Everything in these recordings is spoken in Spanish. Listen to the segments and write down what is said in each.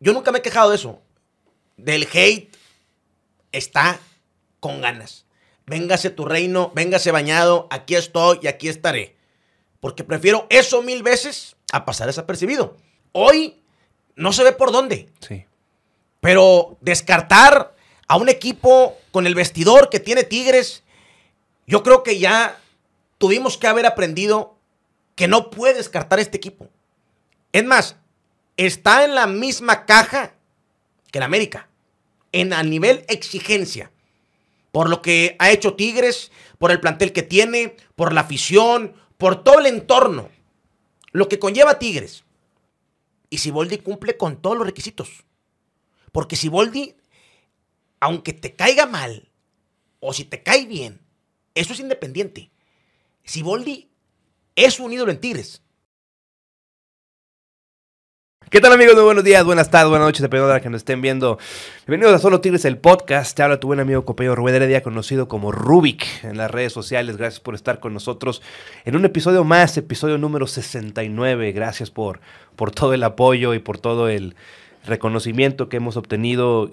yo nunca me he quejado de eso. Del hate está con ganas. Véngase tu reino, véngase bañado, aquí estoy y aquí estaré. Porque prefiero eso mil veces a pasar desapercibido. Hoy no se ve por dónde. Sí. Pero descartar a un equipo con el vestidor que tiene Tigres, yo creo que ya tuvimos que haber aprendido que no puede descartar este equipo. Es más, está en la misma caja que el América, en a nivel exigencia, por lo que ha hecho Tigres, por el plantel que tiene, por la afición, por todo el entorno, lo que conlleva Tigres. Y Siboldi cumple con todos los requisitos. Porque Siboldi, aunque te caiga mal, o si te cae bien, eso es independiente. Siboldi es un ídolo en Tigres. ¿Qué tal amigos? Muy buenos días, buenas tardes, buenas noches, dependiendo de la que nos estén viendo. Bienvenidos a Solo Tigres, el podcast. Te habla tu buen amigo compañero Rubén Heredia, conocido como Rubik en las redes sociales. Gracias por estar con nosotros en un episodio más, episodio número 69. Gracias por, por todo el apoyo y por todo el reconocimiento que hemos obtenido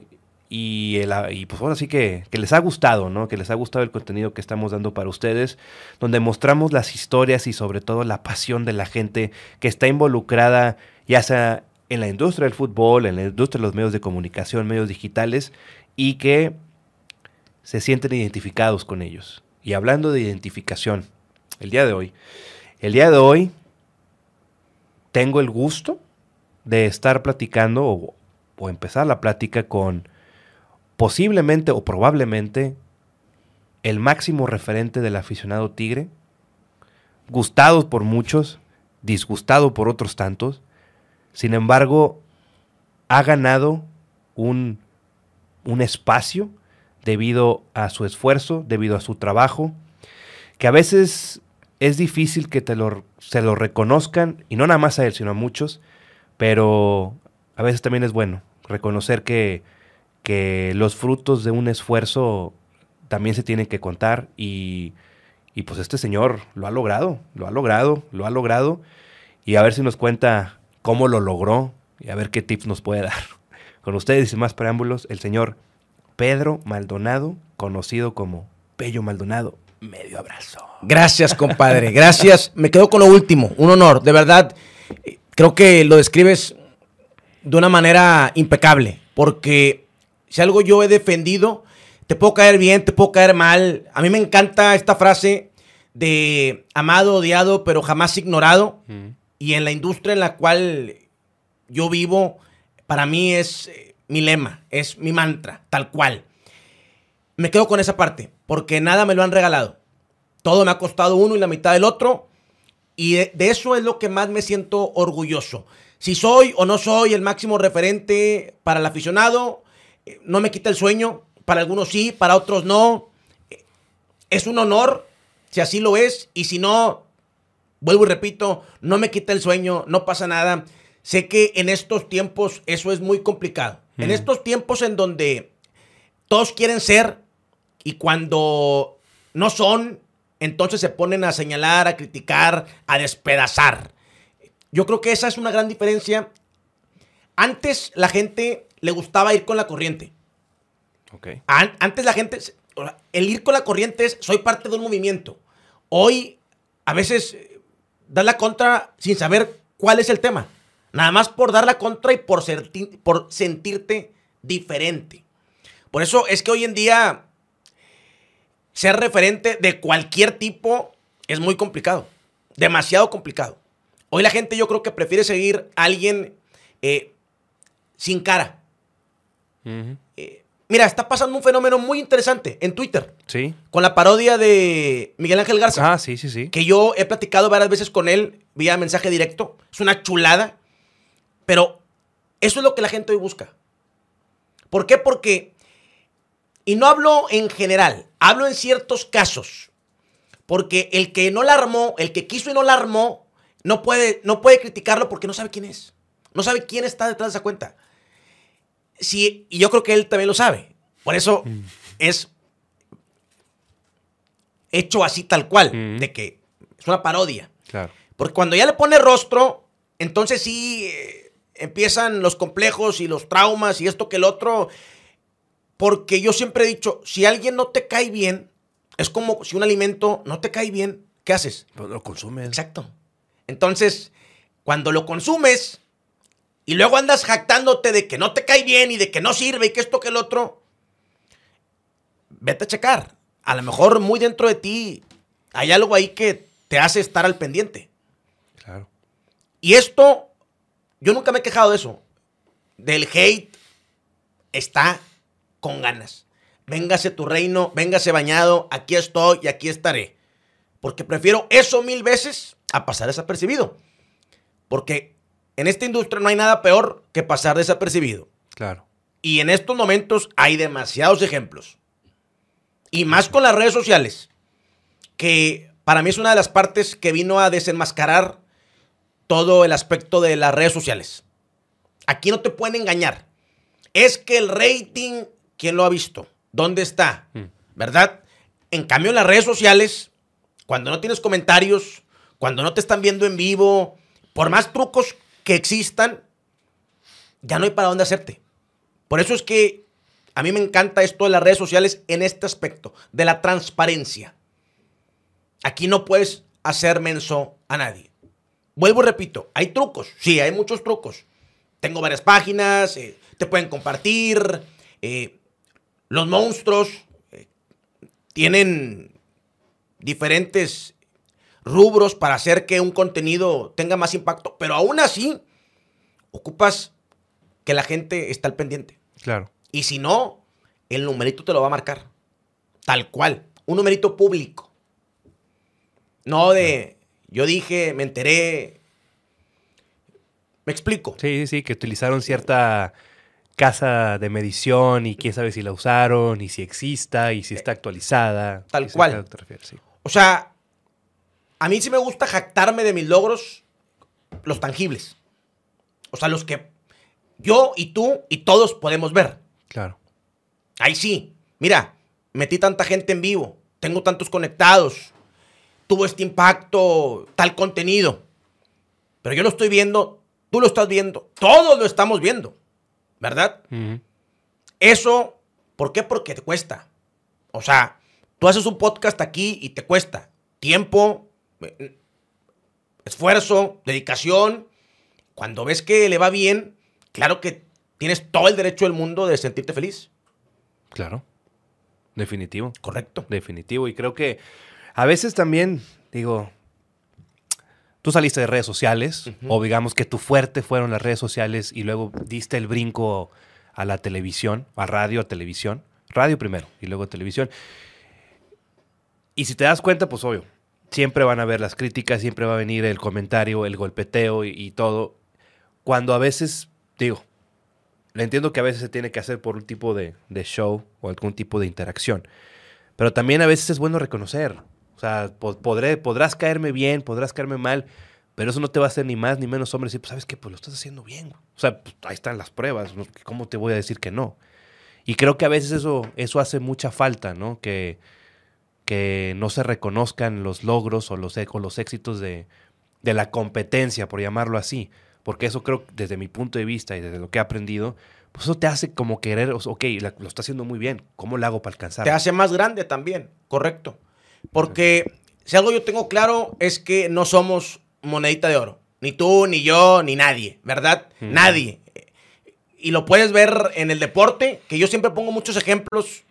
y, pues ahora sí que, que, les ha gustado, ¿no? Que les ha gustado el contenido que estamos dando para ustedes, donde mostramos las historias y sobre todo la pasión de la gente que está involucrada, ya sea en la industria del fútbol, en la industria de los medios de comunicación, medios digitales, y que se sienten identificados con ellos. Y hablando de identificación, el día de hoy, el día de hoy tengo el gusto de estar platicando o, empezar la plática con posiblemente o probablemente el máximo referente del aficionado tigre, gustado por muchos, disgustado por otros tantos, sin embargo, ha ganado un, un, espacio debido a su esfuerzo, debido a su trabajo, que a veces es difícil que te lo, se lo reconozcan, y no nada más a él, sino a muchos, pero a veces también es bueno reconocer que que los frutos de un esfuerzo también se tienen que contar y, y, pues este señor lo ha logrado, lo ha logrado, lo ha logrado y a ver si nos cuenta cómo lo logró y a ver qué tips nos puede dar. Con ustedes y más preámbulos, el señor Pedro Maldonado, conocido como Pello Maldonado. Medio abrazo. Gracias, compadre. Gracias. Me quedo con lo último. Un honor. De verdad, creo que lo describes de una manera impecable. Porque si algo yo he defendido, te puedo caer bien, te puedo caer mal. A mí me encanta esta frase de amado, odiado, pero jamás ignorado. Mm. Y en la industria en la cual yo vivo, para mí es eh, mi lema, es mi mantra, tal cual. Me quedo con esa parte, porque nada me lo han regalado. Todo me ha costado uno y la mitad del otro. Y de, de eso es lo que más me siento orgulloso. Si soy o no soy el máximo referente para el aficionado, no me quita el sueño, para algunos sí, para otros no. Es un honor, si así lo es, y si no, vuelvo y repito, no me quita el sueño, no pasa nada. Sé que en estos tiempos eso es muy complicado. En estos tiempos en donde todos quieren ser y cuando no son, entonces se ponen a señalar, a criticar, a despedazar. Yo creo que esa es una gran diferencia. Antes la gente le gustaba ir con la corriente. Okay. antes la gente, el ir con la corriente es, soy parte de un movimiento. Hoy, a veces, das la contra sin saber cuál es el tema. Nada más por dar la contra y por, ser, por sentirte diferente. Por eso es que hoy en día ser referente de cualquier tipo es muy complicado. Demasiado complicado. Hoy la gente yo creo que prefiere seguir a alguien eh, sin cara. Eh, mira, está pasando un fenómeno muy interesante en Twitter. Sí. Con la parodia de Miguel Ángel Garza. Ah, sí, sí, sí. Que yo he platicado varias veces con él vía mensaje directo. Es una chulada. Pero eso es lo que la gente hoy busca. ¿Por qué? Porque, y no hablo en general, hablo en ciertos casos. Porque el que no la armó, el que quiso y no la armó, no puede, no puede criticarlo porque no sabe quién es. No sabe quién está detrás de esa cuenta. Sí, y yo creo que él también lo sabe. Por eso mm. es hecho así tal cual, Mm. de que es una parodia. Claro. Porque cuando ya le pone rostro, entonces sí, eh, empiezan los complejos y los traumas y esto que el otro. Porque yo siempre he dicho, si alguien no te cae bien, es como si un alimento no te cae bien, ¿qué haces? Pues lo consumes. Exacto. Entonces, cuando lo consumes y luego andas jactándote de que no te cae bien y de que no sirve y que esto que el otro, vete a checar. A lo mejor muy dentro de ti hay algo ahí que te hace estar al pendiente. Claro. Y esto, yo nunca me he quejado de eso. Del hate está con ganas. Véngase tu reino, véngase bañado, aquí estoy y aquí estaré. Porque prefiero eso mil veces a pasar desapercibido. Porque en esta industria no hay nada peor que pasar desapercibido. Claro. Y en estos momentos hay demasiados ejemplos. Y más con las redes sociales, que para mí es una de las partes que vino a desenmascarar todo el aspecto de las redes sociales. Aquí no te pueden engañar. Es que el rating, ¿quién lo ha visto? ¿Dónde está? ¿Verdad? En cambio, en las redes sociales, cuando no tienes comentarios, cuando no te están viendo en vivo, por más trucos que existan, ya no hay para dónde hacerte. Por eso es que a mí me encanta esto de las redes sociales en este aspecto, de la transparencia. Aquí no puedes hacer menso a nadie. Vuelvo y repito, hay trucos, sí, hay muchos trucos. Tengo varias páginas, eh, te pueden compartir. eh, los monstruos eh, tienen diferentes rubros para hacer que un contenido tenga más impacto, pero aún así ocupas que la gente esté al pendiente. Claro. Y si no, el numerito te lo va a marcar. Tal cual. Un numerito público. No de, yo dije, me enteré. Me explico. Sí, sí, sí, que utilizaron cierta casa de medición y quién sabe si la usaron y si exista y si está actualizada. Tal cual. te refieres, sí. O sea, a mí sí me gusta jactarme de mis logros, los tangibles. O sea, los que yo y tú y todos podemos ver. Claro. Ahí sí. Mira, metí tanta gente en vivo, tengo tantos conectados, tuvo este impacto, tal contenido. Pero yo lo estoy viendo, tú lo estás viendo, todos lo estamos viendo, ¿verdad? Eso, ¿por qué? Porque te cuesta. O sea, tú haces un podcast aquí y te cuesta tiempo, esfuerzo, dedicación. Cuando ves que le va bien, claro que tienes todo el derecho del mundo de sentirte feliz. Claro. Definitivo. Correcto. Definitivo. Y creo que a veces también, digo, tú saliste de redes sociales, o digamos que tu fuerte fueron las redes sociales y luego diste el brinco a la televisión, a radio, a televisión. Radio primero y luego televisión. Y si te das cuenta, pues obvio, siempre van a ver las críticas, siempre va a venir el comentario, el golpeteo y, todo. Cuando a veces, digo, le entiendo que a veces se tiene que hacer por un tipo de, show o algún tipo de interacción. Pero también a veces es bueno reconocer. O sea, po- podré, podrás caerme bien, podrás caerme mal, pero eso no te va a hacer ni más ni menos hombre decir, pues, ¿sabes qué? Pues lo estás haciendo bien. güey". O sea, pues, ahí están las pruebas. ¿Cómo te voy a decir que no? Y creo que a veces eso, eso hace mucha falta, ¿no? Que, que no se reconozcan los logros o los, e- o los éxitos de, de la competencia, por llamarlo así. Porque eso creo, desde mi punto de vista y desde lo que he aprendido, pues eso te hace como querer, ok, la- lo está haciendo muy bien, ¿cómo lo hago para alcanzar? Te hace más grande también, correcto. Porque si algo yo tengo claro es que no somos monedita de oro. Ni tú, ni yo, ni nadie, ¿verdad? Nadie. Y lo puedes ver en el deporte, que yo siempre pongo muchos ejemplos.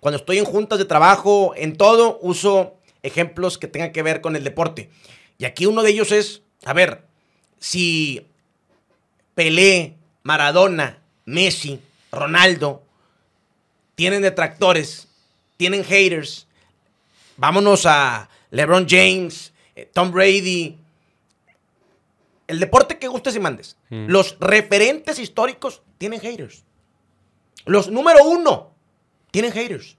Cuando estoy en juntas de trabajo, en todo, uso ejemplos que tengan que ver con el deporte. Y aquí uno de ellos es, a ver, si Pelé, Maradona, Messi, Ronaldo tienen detractores, tienen haters, vámonos a LeBron James, eh, Tom Brady, el deporte que gustes y mandes. Mm. Los referentes históricos tienen haters. Los número uno tienen haters.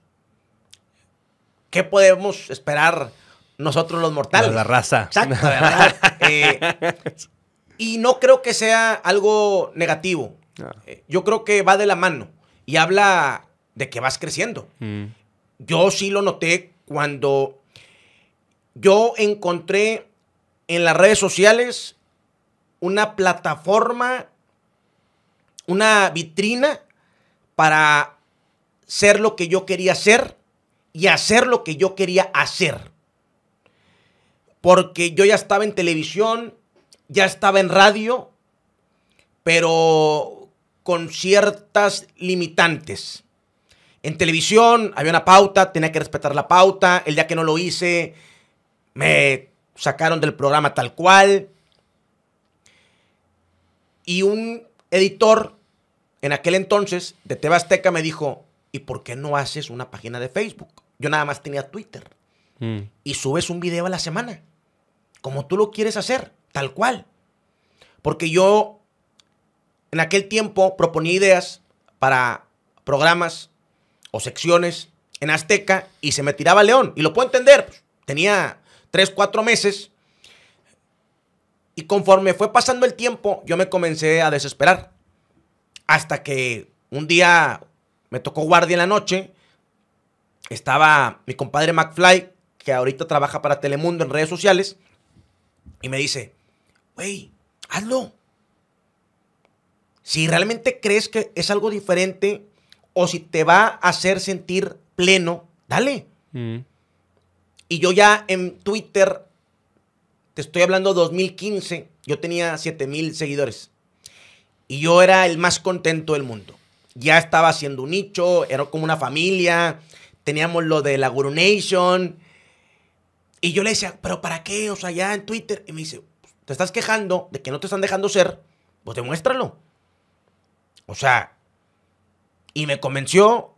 ¿Qué podemos esperar nosotros los mortales? La, raza. Exacto, ¿verdad? Eh, y no creo que sea algo negativo. No. Eh, Yo creo que va de la mano y habla de que vas creciendo. Mm, Yo sí lo noté cuando yo encontré en las redes sociales una plataforma una vitrina para ser lo que yo quería ser y hacer lo que yo quería hacer. Porque yo ya estaba en televisión, ya estaba en radio, pero con ciertas limitantes. En televisión había una pauta, tenía que respetar la pauta. El día que no lo hice, me sacaron del programa tal cual. Y un editor en aquel entonces de Tebasteca me dijo, ¿y por qué no haces una página de Facebook? Yo nada más tenía Twitter. Mm. Y subes un video a la semana, como tú lo quieres hacer, tal cual. Porque yo en aquel tiempo proponía ideas para programas o secciones en Azteca y se me tiraba León. Y lo puedo entender. pues, tenía tres, cuatro meses. Y conforme fue pasando el tiempo, yo me comencé a desesperar. Hasta que un día me tocó guardia en la noche. Estaba mi compadre McFly, que ahorita trabaja para Telemundo en redes sociales. Y me dice, güey, hazlo. Si realmente crees que es algo diferente o si te va a hacer sentir pleno, dale. Mm. Y yo ya en Twitter, te estoy hablando 2015, yo tenía 7 mil seguidores. Y yo era el más contento del mundo. Ya estaba haciendo un nicho, era como una familia, teníamos lo de la Guru Nation. Y yo le decía, ¿pero para qué? O sea, ya en Twitter. Y me dice, te estás quejando de que no te están dejando ser, pues demuéstralo. O sea, y me convenció.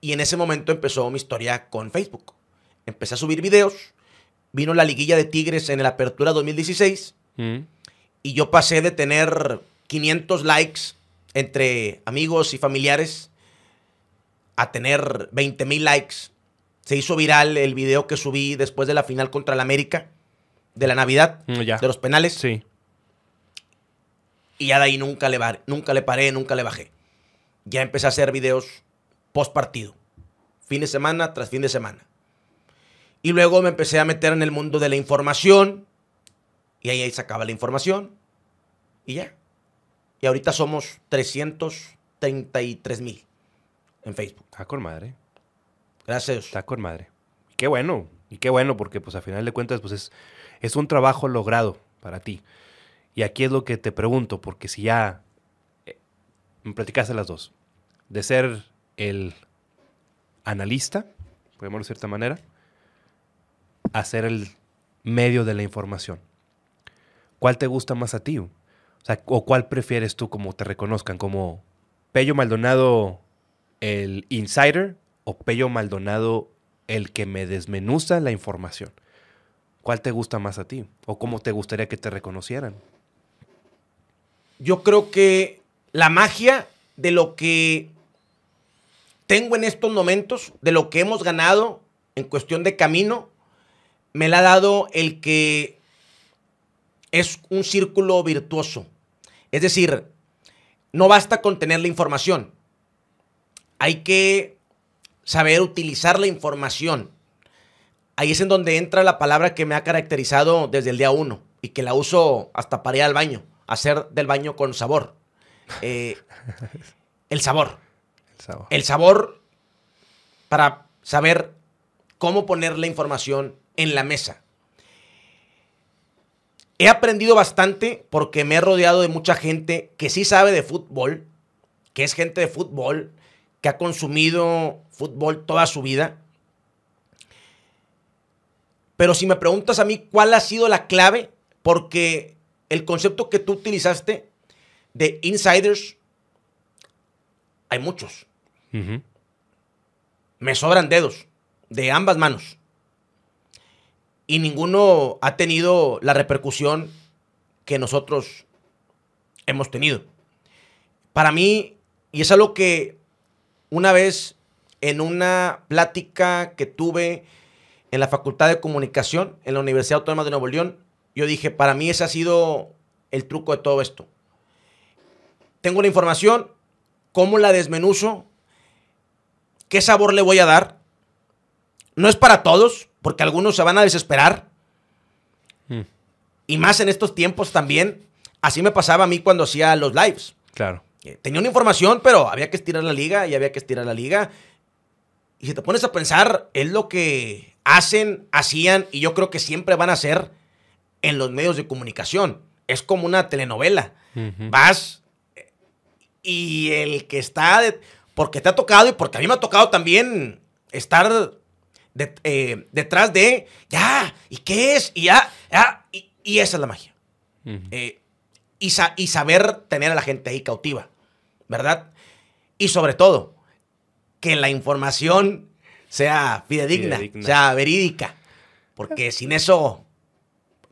Y en ese momento empezó mi historia con Facebook. Empecé a subir videos. Vino la liguilla de Tigres en la apertura 2016. Mm. Y yo pasé de tener 500 likes entre amigos y familiares a tener 20 mil likes. Se hizo viral el video que subí después de la final contra el América, de la Navidad, Mm, ya. de los penales. Sí. Y ya de ahí nunca le, nunca le paré, nunca le bajé. Ya empecé a hacer videos post partido. Fin de semana tras fin de semana. Y luego me empecé a meter en el mundo de la información. Y ahí, ahí sacaba la información. Y ya. Y ahorita somos 333 mil en Facebook. Está con madre. Gracias. Está con madre. Y qué bueno. Y qué bueno, porque pues a final de cuentas, pues es, es un trabajo logrado para ti. Y aquí es lo que te pregunto, porque si ya eh, me platicaste las dos, de ser el analista, podemos de cierta manera, a ser el medio de la información. ¿Cuál te gusta más a ti? O sea, ¿o cuál prefieres tú como te reconozcan? ¿Como Pello Maldonado el insider o Pello Maldonado el que me desmenuza la información? ¿Cuál te gusta más a ti? ¿O cómo te gustaría que te reconocieran? yo creo que la magia de lo que tengo en estos momentos, de lo que hemos ganado en cuestión de camino, me la ha dado el que es un círculo virtuoso. Es decir, no basta con tener la información. Hay que saber utilizar la información. Ahí es en donde entra la palabra que me ha caracterizado desde el día uno y que la uso hasta para ir al baño, hacer del baño con sabor. Eh, el sabor. El sabor para saber cómo poner la información en la mesa. He aprendido bastante porque me he rodeado de mucha gente que sí sabe de fútbol, que es gente de fútbol, que ha consumido fútbol toda su vida. Pero si me preguntas a mí cuál ha sido la clave, porque el concepto que tú utilizaste de insiders, hay muchos. Me sobran dedos de ambas manos. Y ninguno ha tenido la repercusión que nosotros hemos tenido. Para mí, y es algo que una vez en una plática que tuve en la Facultad de Comunicación en la Universidad Autónoma de Nuevo León, yo dije, para mí ese ha sido el truco de todo esto. Tengo la información, cómo la desmenuzo, qué sabor le voy a dar. No es para todos, porque algunos se van a desesperar. Mm. Y más en estos tiempos también. Así me pasaba a mí cuando hacía los lives. Claro. Eh, Tenía una información, pero había que estirar la liga y había que estirar la liga. Y si te pones a pensar, es lo que hacen, hacían y yo creo que siempre van a hacer en los medios de comunicación. Es como una telenovela. Vas eh, y el que está, de- porque te ha tocado y porque a mí me ha tocado también estar de- eh, detrás de, ya, ¿y qué es? Y ya, ya, y, y esa es la magia. Eh, y, sa- y saber tener a la gente ahí cautiva, ¿verdad? Y sobre todo, que la información sea fidedigna, Fidedigna. sea verídica, porque sin eso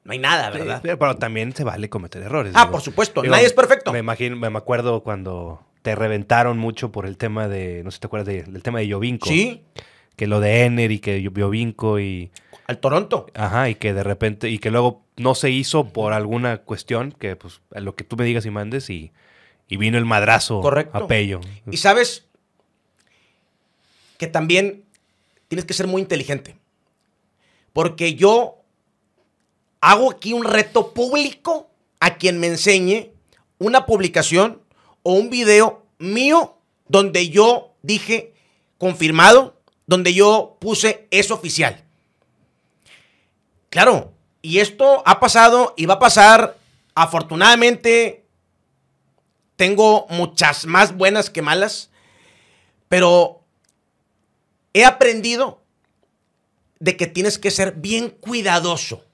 no hay nada, ¿verdad? Sí, pero también se vale cometer errores. Ah, digo. por supuesto, Digo, nadie es perfecto. Me imagino, me acuerdo cuando te reventaron mucho por el tema de, no sé si te acuerdas de- del tema de Yovinco. Sí, Que lo de Ener y que Yovinco y, al Toronto. ajá, y que de repente, y que luego no se hizo por alguna cuestión, que pues a lo que tú me digas y mandes y, y vino el madrazo Correcto. a Pello. Y sabes que también tienes que ser muy inteligente. Porque yo hago aquí un reto público a quien me enseñe una publicación o un video mío donde yo dije confirmado, donde yo puse es oficial. Claro, y esto ha pasado y va a pasar. Afortunadamente, tengo muchas más buenas que malas, pero he aprendido de que tienes que ser bien cuidadoso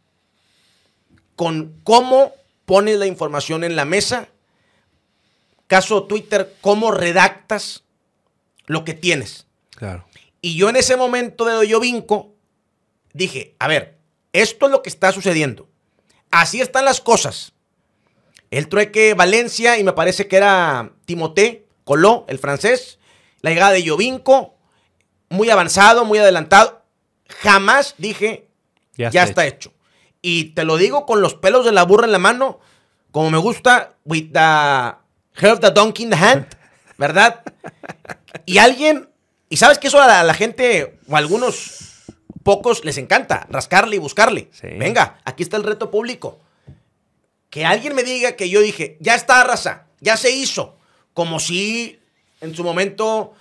con cómo pones la información en la mesa. Caso Twitter, cómo redactas lo que tienes. Claro. Y yo en ese momento de yo vinco, dije, a ver, esto es lo que está sucediendo. Así están las cosas. El trueque Valencia y me parece que era Timoté Coló, el francés. La llegada de Yovinco, muy avanzado, muy adelantado. Jamás dije, Ya ya, está está, hecho. Y te lo digo con los pelos de la burra en la mano, como me gusta, with the hair of the donkey in the hand, ¿verdad? y alguien, y sabes que eso a la, a la gente, o a algunos pocos les encanta, rascarle y buscarle. Sí. Venga, aquí está el reto público. Que alguien me diga que yo dije, ya está, raza, ya se hizo. Como si en su momento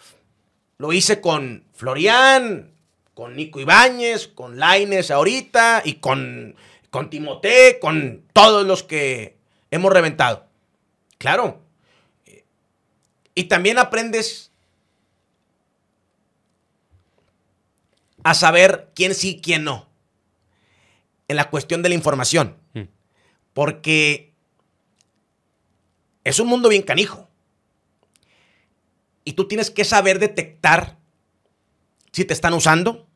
lo hice con Florian, con Nico Ibáñez, con Laines ahorita y con, con Timoté, con todos los que hemos reventado. Claro. Y también aprendes a saber quién sí, quién no. En la cuestión de la información. Mm. Porque es un mundo bien canijo. Y tú tienes que saber detectar si te están usando,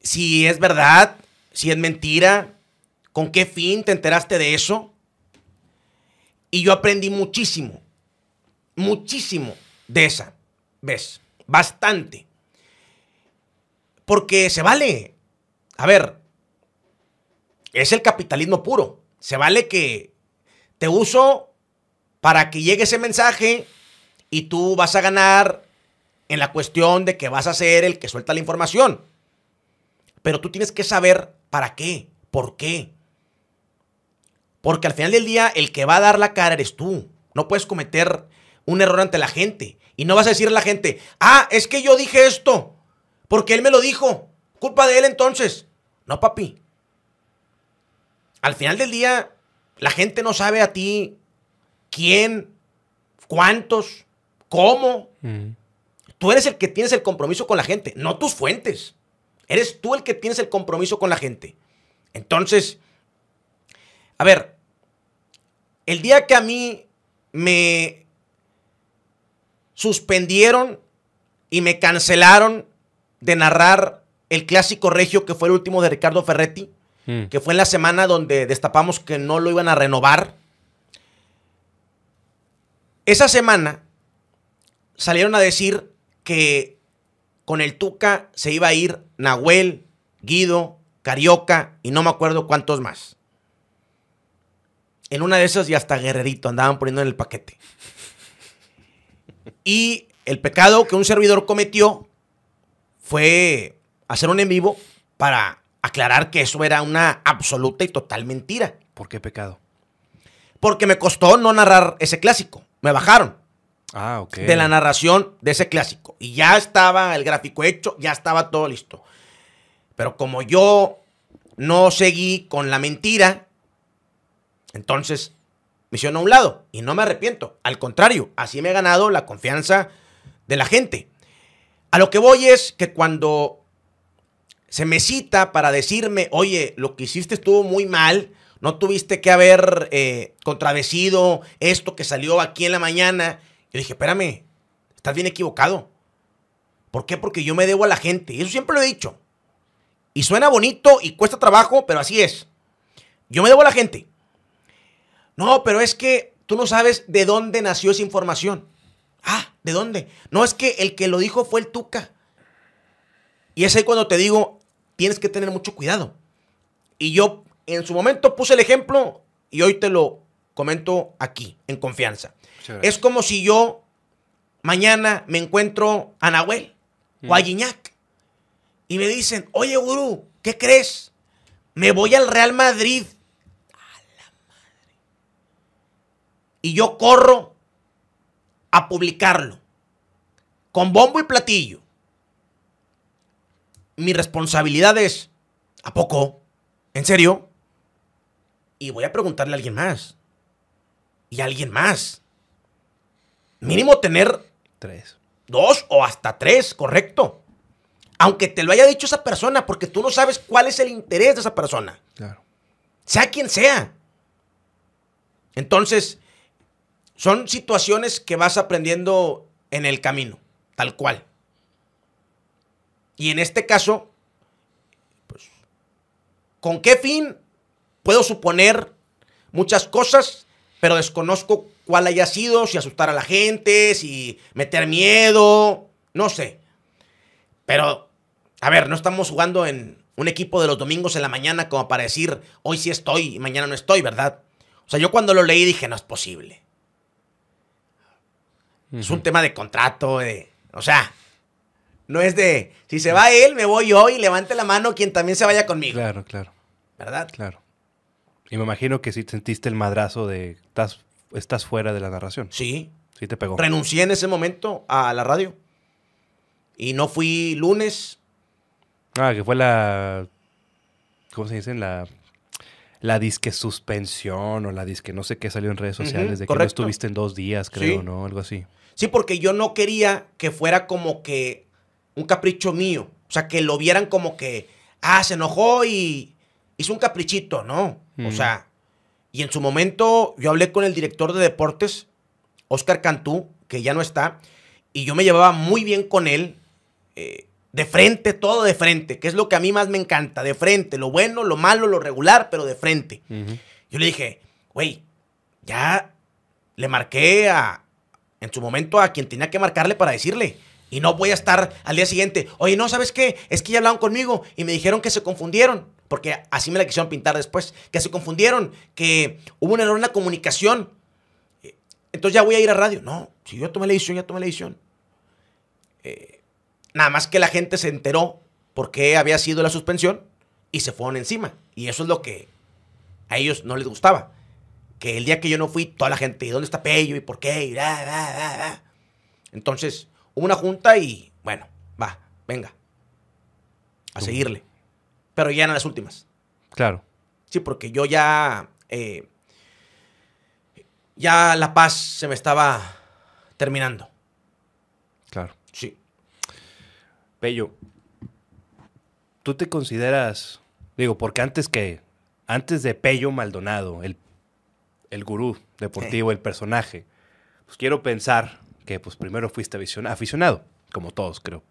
si es verdad, si es mentira, con qué fin te enteraste de eso. Y yo aprendí muchísimo, muchísimo de esa vez, bastante. Porque se vale. A ver, es el capitalismo puro. Se vale que te uso para que llegue ese mensaje y tú vas a ganar en la cuestión de que vas a ser el que suelta la información. Pero tú tienes que saber para qué, por qué. Porque al final del día el que va a dar la cara eres tú. No puedes cometer un error ante la gente. Y no vas a decirle a la gente, ah, es que yo dije esto. Porque él me lo dijo. Culpa de él entonces. No, papi. Al final del día, la gente no sabe a ti quién, cuántos, cómo. Mm. Tú eres el que tienes el compromiso con la gente, no tus fuentes. Eres tú el que tienes el compromiso con la gente. Entonces, a ver, el día que a mí me suspendieron y me cancelaron de narrar el clásico regio que fue el último de Ricardo Ferretti, Mm. que fue en la semana donde destapamos que no lo iban a renovar. Esa semana salieron a decir que con el Tuca se iba a ir Nahuel, Guido, Carioca y no me acuerdo cuántos más. En una de esas y hasta Guerrerito andaban poniendo en el paquete. Y el pecado que un servidor cometió fue hacer un en vivo para aclarar que eso era una absoluta y total mentira. ¿Por qué pecado? Porque me costó no narrar ese clásico. Me bajaron Ah, ok. de la narración de ese clásico. Y ya estaba el gráfico hecho, ya estaba todo listo. Pero como yo no seguí con la mentira, entonces me hicieron a un lado. Y no me arrepiento. Al contrario, así me he ganado la confianza de la gente. A lo que voy es que cuando se me cita para decirme, oye, lo que hiciste estuvo muy mal, no tuviste que haber eh, contradecido esto que salió aquí en la mañana. Yo dije, espérame, estás bien equivocado. ¿Por qué? Porque yo me debo a la gente. Y eso siempre lo he dicho. Y suena bonito y cuesta trabajo, pero así es. Yo me debo a la gente. No, pero es que tú no sabes de dónde nació esa información. Ah, ¿de dónde? No, es que el que lo dijo fue el Tuca. Y es ahí cuando te digo, tienes que tener mucho cuidado. Y yo en su momento puse el ejemplo y hoy te lo comento aquí, en confianza. Es como si yo mañana me encuentro a Nahuel o a Gignac y me dicen, oye, gurú, ¿qué crees? Me voy al Real Madrid. A la madre. Y yo corro a publicarlo. Con bombo y platillo. Mi responsabilidad es, ¿a poco? ¿En serio? Y voy a preguntarle a alguien más. Y a alguien más. Mínimo tener Tres. dos o hasta tres, correcto. Aunque te lo haya dicho esa persona, porque tú no sabes cuál es el interés de esa persona. Claro. Sea quien sea. Entonces, son situaciones que vas aprendiendo en el camino, tal cual. Y en este caso, pues, ¿con qué fin? Puedo suponer muchas cosas, pero desconozco cuál haya sido, si asustar a la gente, si meter miedo, no sé. Pero, a ver, no estamos jugando en un equipo de los domingos en la mañana como para decir, hoy sí estoy y mañana no estoy, ¿verdad? O sea, yo cuando lo leí dije, no es posible. Es un tema de contrato, de, o sea, no es de, si se va él, me voy yo y levante la mano quien también se vaya conmigo, Claro, claro, ¿verdad? claro. Y me imagino que sí sentiste el madrazo de estás, estás fuera de la narración. Sí, Sí te pegó. renuncié en ese momento a la radio. Y no fui lunes. Ah, que fue la. ¿Cómo se dice? La. La disque suspensión o la disque no sé qué salió en redes sociales de que no estuviste en dos días, creo, Sí. ¿no? Algo así. Sí, porque yo no quería que fuera como que un capricho mío. O sea, que lo vieran como que, ah, se enojó y hizo un caprichito, ¿no? O sea, y en su momento yo hablé con el director de deportes, Oscar Cantú, que ya no está, y yo me llevaba muy bien con él, eh, de frente, todo de frente, que es lo que a mí más me encanta, de frente, lo bueno, lo malo, lo regular, pero de frente. Yo le dije, güey, ya le marqué a, en su momento a quien tenía que marcarle para decirle. Y no voy a estar al día siguiente, oye, no, ¿sabes qué? Es que ya hablaron conmigo y me dijeron que se confundieron. Porque así me la quisieron pintar después. Que se confundieron, que hubo un error en la comunicación. Entonces ya voy a ir a radio. No, si yo tomé la decisión, ya tomé la decisión. Eh, nada más que la gente se enteró por qué había sido la suspensión y se fueron encima. Y eso es lo que a ellos no les gustaba. Que el día que yo no fui, toda la gente, ¿y dónde está Pello? ¿Y por qué? Y bla, bla, bla. Entonces, hubo una junta y, bueno, va, venga. A Tú- seguirle. Pero ya eran las últimas. Claro. Sí, porque yo ya. eh, ya la paz se me estaba terminando. Claro. Sí. Pello, ¿tú te consideras, digo, porque antes que, antes de Pello Maldonado, el, el gurú deportivo, el personaje, pues quiero pensar que pues primero fuiste aficiona- aficionado, como todos creo.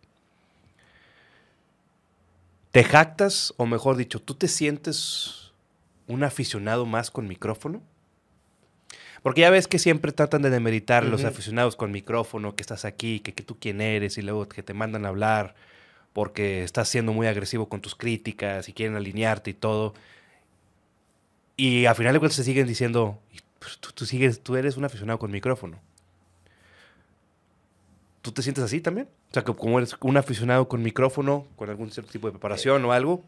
¿Te jactas, o mejor dicho, tú te sientes un aficionado más con micrófono? Porque ya ves que siempre tratan de demeritar a los aficionados con micrófono, que estás aquí, que, que tú quién eres, y luego que te mandan a hablar porque estás siendo muy agresivo con tus críticas y quieren alinearte y todo. Y al final de cuentas se siguen diciendo, "Pues, tú, tú sigues, tú eres un aficionado con micrófono. ¿Tú te sientes así también? O sea, que como eres un aficionado con micrófono, con algún cierto tipo de preparación o algo.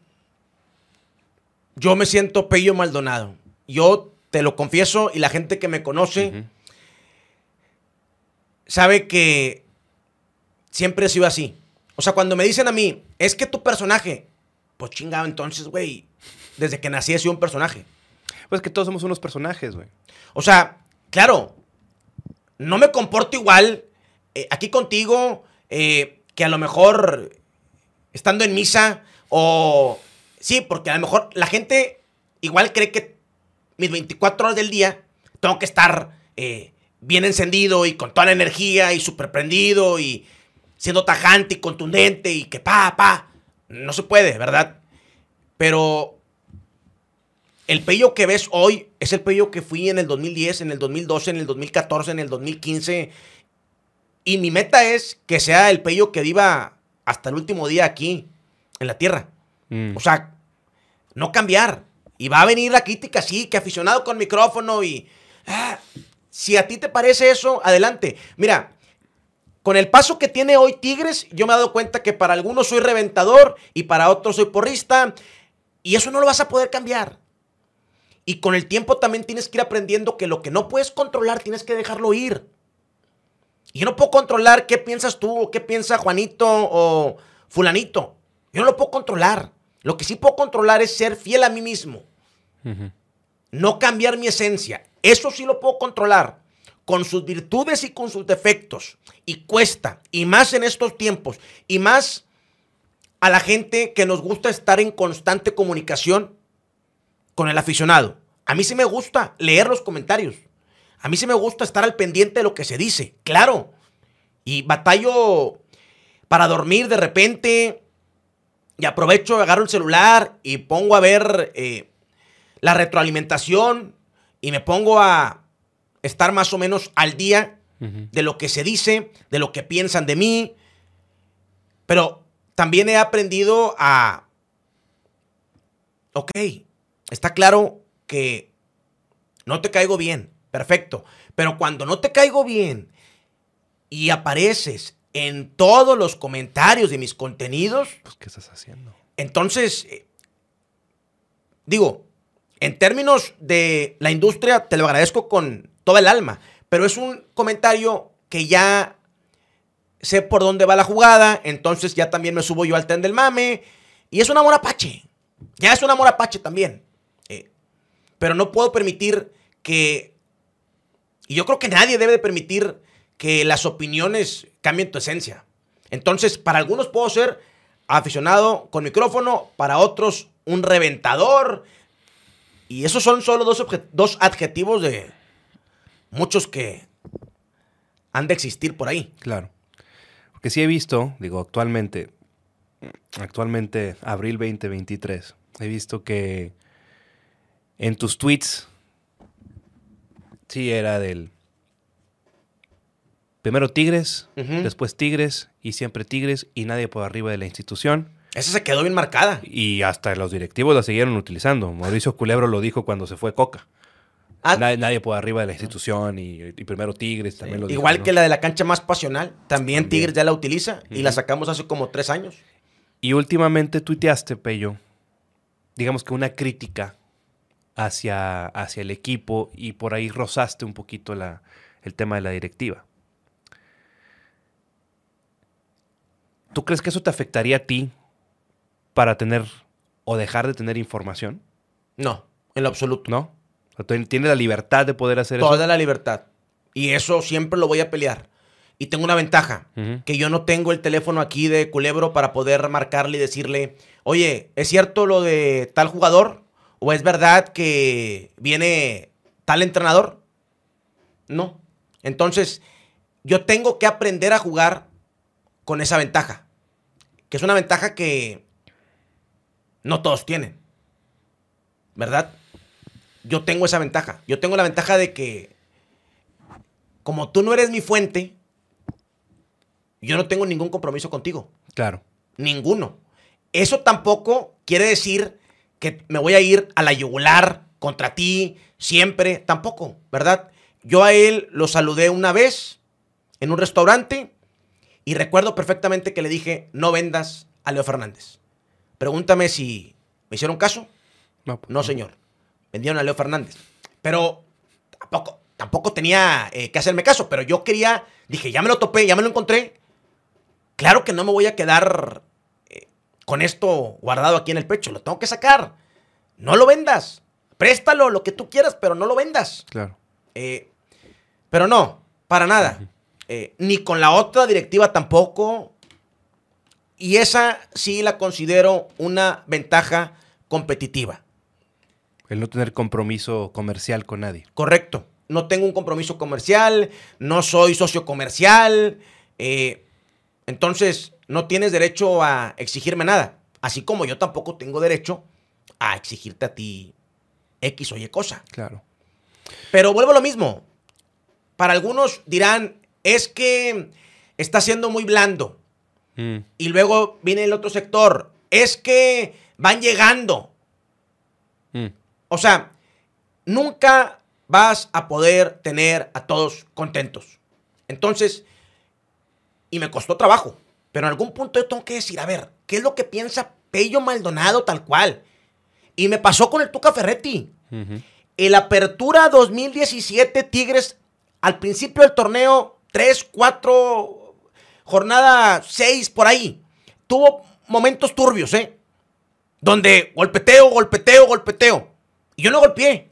Yo me siento Pello Maldonado. Yo te lo confieso, y la gente que me conoce sabe que siempre he sido así. O sea, cuando me dicen a mí, es que tu personaje, pues chingado, entonces, güey, desde que nací he sido un personaje. Pues que todos somos unos personajes, güey. O sea, claro, no me comporto igual eh, aquí contigo eh, que a lo mejor estando en misa o... Sí, porque a lo mejor la gente igual cree que mis 24 horas del día tengo que estar eh, bien encendido y con toda la energía y súper prendido y siendo tajante y contundente y que pa, pa. No se puede, ¿verdad? Pero el pello que ves hoy es el pello que fui en el 2010, en el 2012, en el 2014, en el 2015. Y mi meta es que sea el pello que viva hasta el último día aquí, en la tierra. Mm. O sea, no cambiar. Y va a venir la crítica, sí, que aficionado con micrófono y... ah, si a ti te parece eso, adelante. Mira, con el paso que tiene hoy Tigres, yo me he dado cuenta que para algunos soy reventador y para otros soy porrista. Y eso no lo vas a poder cambiar. Y con el tiempo también tienes que ir aprendiendo que lo que no puedes controlar tienes que dejarlo ir. Y yo no puedo controlar qué piensas tú o qué piensa Juanito o fulanito. Yo no lo puedo controlar. Lo que sí puedo controlar es ser fiel a mí mismo. No cambiar mi esencia. Eso sí lo puedo controlar. Con sus virtudes y con sus defectos. Y cuesta. Y más en estos tiempos. Y más a la gente que nos gusta estar en constante comunicación con el aficionado. A mí sí me gusta leer los comentarios. A mí sí me gusta estar al pendiente de lo que se dice. Claro. Y batallo para dormir de repente. Y aprovecho, agarro el celular y pongo a ver eh, la retroalimentación. Y me pongo a estar más o menos al día de lo que se dice, de lo que piensan de mí. Pero también he aprendido a... Ok, está claro que no te caigo bien, perfecto. Pero cuando no te caigo bien y apareces en todos los comentarios de mis contenidos, Pues, ¿qué estás haciendo? entonces, eh, digo, en términos de la industria, te lo agradezco con toda el alma, pero es un comentario que ya sé por dónde va la jugada, entonces ya también me subo yo al tren del mame, y es un amor apache, ya es un amor apache también. Pero no puedo permitir que, y yo creo que nadie debe de permitir que las opiniones cambien tu esencia. Entonces, para algunos puedo ser aficionado con micrófono, para otros un reventador. Y esos son solo dos, dos adjetivos de muchos que han de existir por ahí. Claro. Porque sí he visto, digo, actualmente, actualmente, abril 2023, he visto que en tus tweets, sí era del primero Tigres, después Tigres y siempre Tigres y nadie por arriba de la institución. Esa se quedó bien marcada. Y hasta los directivos la siguieron utilizando. Mauricio Culebro lo dijo cuando se fue Coca. Ah, Nadie, nadie por arriba de la institución y, y primero Tigres también lo dijo. igual ¿no? que la de la cancha más pasional, también, También. Tigres ya la utiliza y la sacamos hace como tres años. Y últimamente tuiteaste, Pello, digamos que una crítica hacia, hacia el equipo y por ahí rozaste un poquito la, el tema de la directiva. ¿Tú crees que eso te afectaría a ti para tener o dejar de tener información? No, en lo absoluto. ¿No? Tienes la libertad de poder hacer Toda la libertad. Y eso siempre lo voy a pelear. Y tengo una ventaja, eso. Que yo no tengo el teléfono aquí de Culebro para poder marcarle y decirle, oye, ¿es cierto lo de tal jugador? ¿O es verdad que viene tal entrenador? No. Entonces, yo tengo que aprender a jugar con esa ventaja. Que es una ventaja que no todos tienen. ¿Verdad? Yo tengo esa ventaja. Yo tengo la ventaja de que, como tú no eres mi fuente, yo no tengo ningún compromiso contigo. Claro. Ninguno. Eso tampoco quiere decir que me voy a ir a la yugular contra ti siempre. Tampoco, ¿verdad? Yo a él lo saludé una vez en un restaurante y recuerdo perfectamente que le dije, no vendas a Leo Fernández. Pregúntame si me hicieron caso. No, pues, No, señor. Vendieron a Leo Fernández. Pero tampoco, tampoco tenía eh, que hacerme caso. Pero yo quería, dije, ya me lo topé, ya me lo encontré. Claro que no me voy a quedar con esto guardado aquí en el pecho. Lo tengo que sacar. No lo vendas. Préstalo, lo que tú quieras, pero no lo vendas. Claro. Eh, pero no, para nada. Eh, ni con la otra directiva tampoco. Y esa sí la considero una ventaja competitiva. El no tener compromiso comercial con nadie. Correcto. No tengo un compromiso comercial, no soy socio comercial. eh, entonces, no tienes derecho a exigirme nada. Así como yo tampoco tengo derecho a exigirte a ti X o Y cosa. Claro. Pero vuelvo a lo mismo. Para algunos dirán, es que está siendo muy blando. Mm, Y luego viene el otro sector, es que van llegando. mm, O sea, nunca vas a poder tener a todos contentos. Entonces, y me costó trabajo, pero en algún punto yo tengo que decir, a ver, ¿qué es lo que piensa Pello Maldonado tal cual? Y me pasó con el Tuca Ferretti. ujú. El Apertura 2017 Tigres al principio del torneo 3, 4, jornada 6 por ahí. Tuvo momentos turbios, ¿eh? Donde golpeteo, golpeteo, golpeteo. Y yo no golpeé.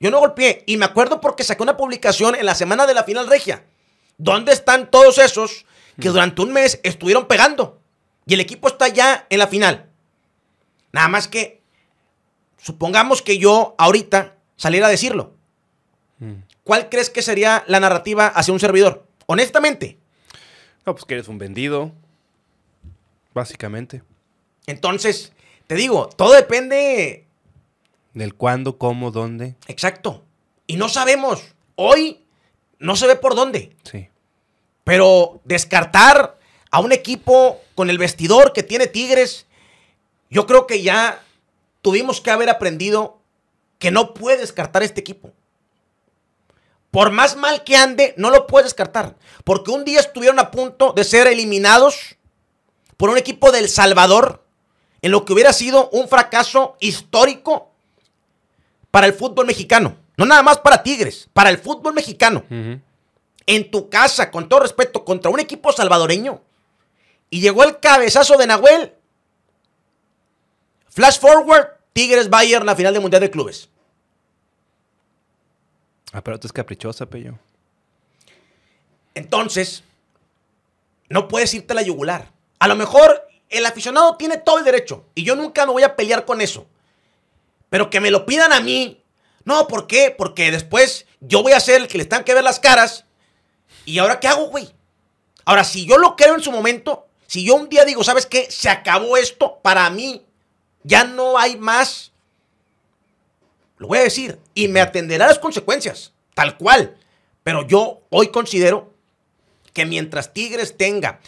Yo no golpeé. Y me acuerdo porque saqué una publicación en la semana de la final regia. ¿Dónde están todos esos que durante un mes estuvieron pegando? Y el equipo está ya en la final. Nada más que supongamos que yo ahorita saliera a decirlo. ¿Cuál crees que sería la narrativa hacia un servidor? Honestamente. No, pues que eres un vendido. Básicamente. Entonces, te digo, todo depende Del cuándo, cómo, dónde. exacto. Y no sabemos. Hoy no se ve por dónde. Sí. Pero descartar a un equipo con el vestidor que tiene Tigres, yo creo que ya tuvimos que haber aprendido que no puede descartar este equipo. Por más mal que ande, no lo puedes descartar. Porque un día estuvieron a punto de ser eliminados por un equipo del Salvador, en lo que hubiera sido un fracaso histórico para el fútbol mexicano. No nada más para Tigres, para el fútbol mexicano. En tu casa, con todo respeto, contra un equipo salvadoreño. Y llegó el cabezazo de Nahuel. Flash forward, Tigres Bayern, la final del Mundial de Clubes. Ah, pero tú es caprichosa, Pello. Entonces, no puedes irte a la yugular. A lo mejor el aficionado tiene todo el derecho. Y yo nunca me voy a pelear con eso. Pero que me lo pidan a mí. No, ¿por qué? Porque después yo voy a ser el que les tenga que ver las caras. ¿Y ahora qué hago, güey? Ahora, si yo lo creo en su momento, si yo un día digo, ¿sabes qué? Se acabó esto para mí. Ya no hay más. Lo voy a decir. Y me atenderá las consecuencias. Tal cual. Pero yo hoy considero que mientras Tigres tenga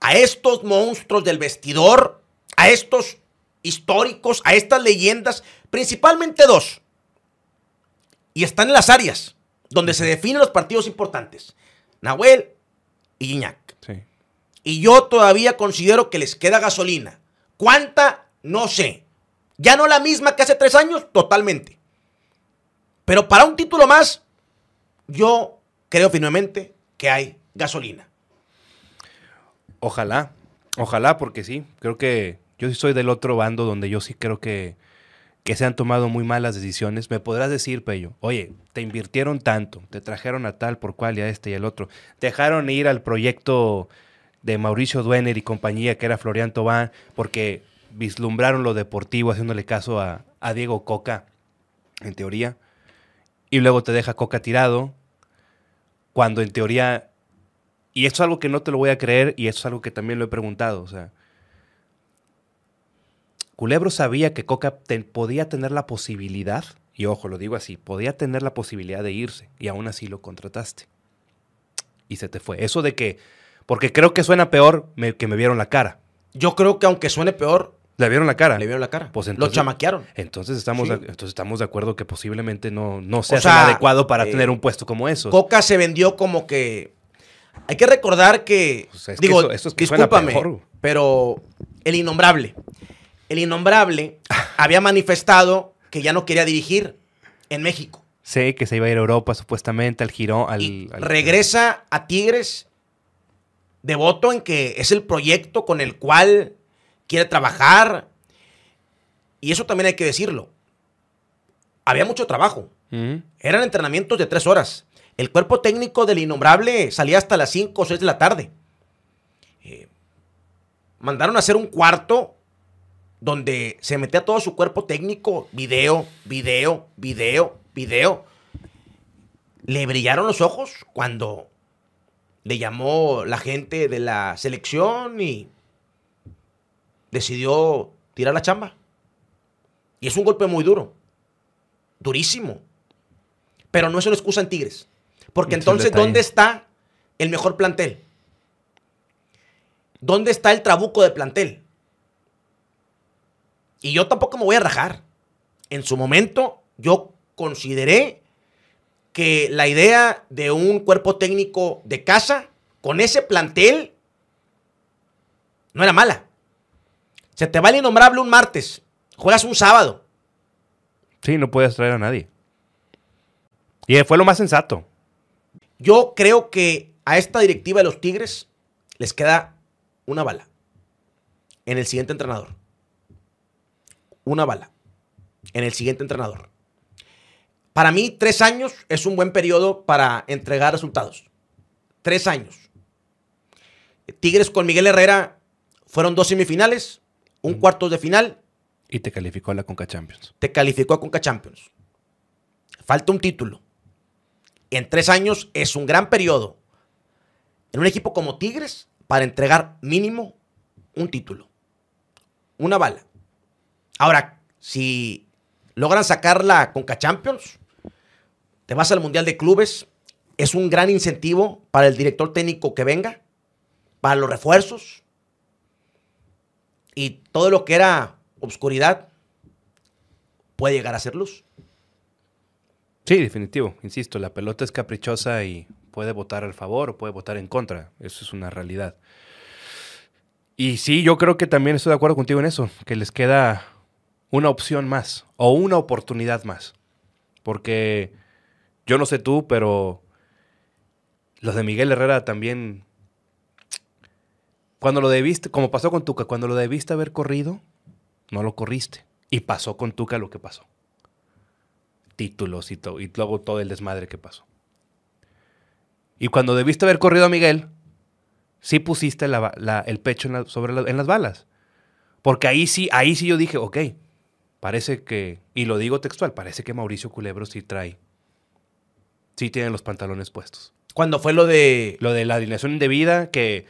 a estos monstruos del vestidor, a estos históricos, a estas leyendas, principalmente dos, y están en las áreas donde se definen los partidos importantes, Nahuel y Iñak. Sí. Y yo todavía considero que les queda gasolina. ¿Cuánta? No sé. Ya no la misma que hace tres años, totalmente. Pero para un título más, yo creo firmemente que hay gasolina. Ojalá, ojalá, porque sí, creo que yo sí soy del otro bando donde yo sí creo que, que se han tomado muy malas decisiones. Me podrás decir, Pello, oye, te invirtieron tanto, te trajeron a tal por cual y a este y al otro, dejaron ir al proyecto de Mauricio Duener y compañía, que era Florian Tobán, porque vislumbraron lo deportivo haciéndole caso a, a Diego Coca, en teoría, y luego te deja Coca tirado, cuando en teoría y esto es algo que no te lo voy a creer y esto es algo que también lo he preguntado. O sea, Culebro sabía que Coca te- podía tener la posibilidad, y ojo, lo digo así, podía tener la posibilidad de irse y aún así lo contrataste. Y se te fue. Eso de que, porque creo que suena peor me- que me vieron la cara. Yo creo que aunque suene peor, ¿Le vieron la cara? le vieron la cara. Pues Lo entonces- chamaquearon. Entonces estamos, Sí. de, entonces estamos de acuerdo que posiblemente no, no sea sea, tan adecuado para eh, tener un puesto como eso. Coca se vendió como que. Hay que recordar que. Pues es que digo, eso- eso es que discúlpame, peor. pero el innombrable. El innombrable había manifestado que ya no quería dirigir en México. Sí, que se iba a ir a Europa supuestamente, al giro, al, y al- regresa a Tigres devoto en que es el proyecto con el cual quiere trabajar. Y eso también hay que decirlo. Había mucho trabajo. Ujú. Eran entrenamientos de tres horas. El cuerpo técnico del innombrable salía hasta las 5 o 6 de la tarde. Eh, mandaron a hacer un cuarto donde se metía todo su cuerpo técnico, video, video, video, video. Le brillaron los ojos cuando le llamó la gente de la selección y decidió tirar la chamba. Y es un golpe muy duro, durísimo. Pero no es una excusa en Tigres. Porque Es entonces. ¿dónde está el mejor plantel? ¿Dónde está el trabuco de plantel? Y yo tampoco me voy a rajar. En su momento, yo consideré que la idea de un cuerpo técnico de casa con ese plantel no era mala. Se te va el innombrable un martes, juegas un sábado. Sí, no puedes traer a nadie. Y fue lo más sensato. Yo creo que a esta directiva de los Tigres les queda una bala en el siguiente entrenador. Una bala en el siguiente entrenador. Para mí, tres años es un buen periodo para entregar resultados. Tres años. Tigres con Miguel Herrera fueron dos semifinales, un cuarto de final, Y te calificó a la Conca Champions. te calificó a Conca Champions. Falta un título. En tres años es un gran periodo en un equipo como Tigres para entregar mínimo un título. Una bala. Ahora, si logran sacar la Conca Champions, te vas al Mundial de Clubes, es un gran incentivo para el director técnico que venga, para los refuerzos y todo lo que era obscuridad puede llegar a ser luz. Sí, definitivo. Insisto, la pelota es caprichosa y puede votar al favor o puede votar en contra. Eso es una realidad. Y sí, yo creo que también estoy de acuerdo contigo en eso, que les queda una opción más o una oportunidad más. Porque yo no sé tú, pero los de Miguel Herrera también, cuando lo debiste, como pasó con Tuca, cuando lo debiste haber corrido, no lo corriste. Y pasó con Tuca lo que pasó títulos y, to- y luego todo el desmadre que pasó. Y cuando debiste haber corrido a Miguel, sí pusiste el pecho en, sobre en las balas. Porque ahí sí, ahí sí yo dije, ok, parece que, y lo digo textual, parece que Mauricio Culebro sí trae, sí tiene los pantalones puestos. Cuando fue lo de Lo de la alineación indebida, que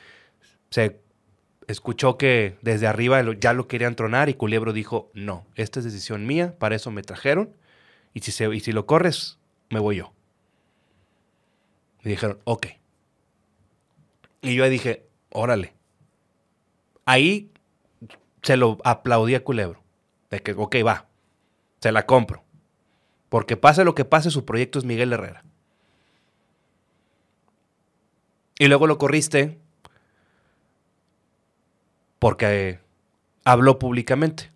se escuchó que desde arriba ya lo querían tronar y Culebro dijo, no, esta es decisión mía, para eso me trajeron, y si, se, y si lo corres, me voy yo. Y dijeron, ok. Y yo ahí dije, órale. Ahí se lo aplaudí a Culebro. De que, ok, va, se la compro. Porque pase lo que pase, su proyecto es Miguel Herrera. Y luego lo corriste porque eh, habló públicamente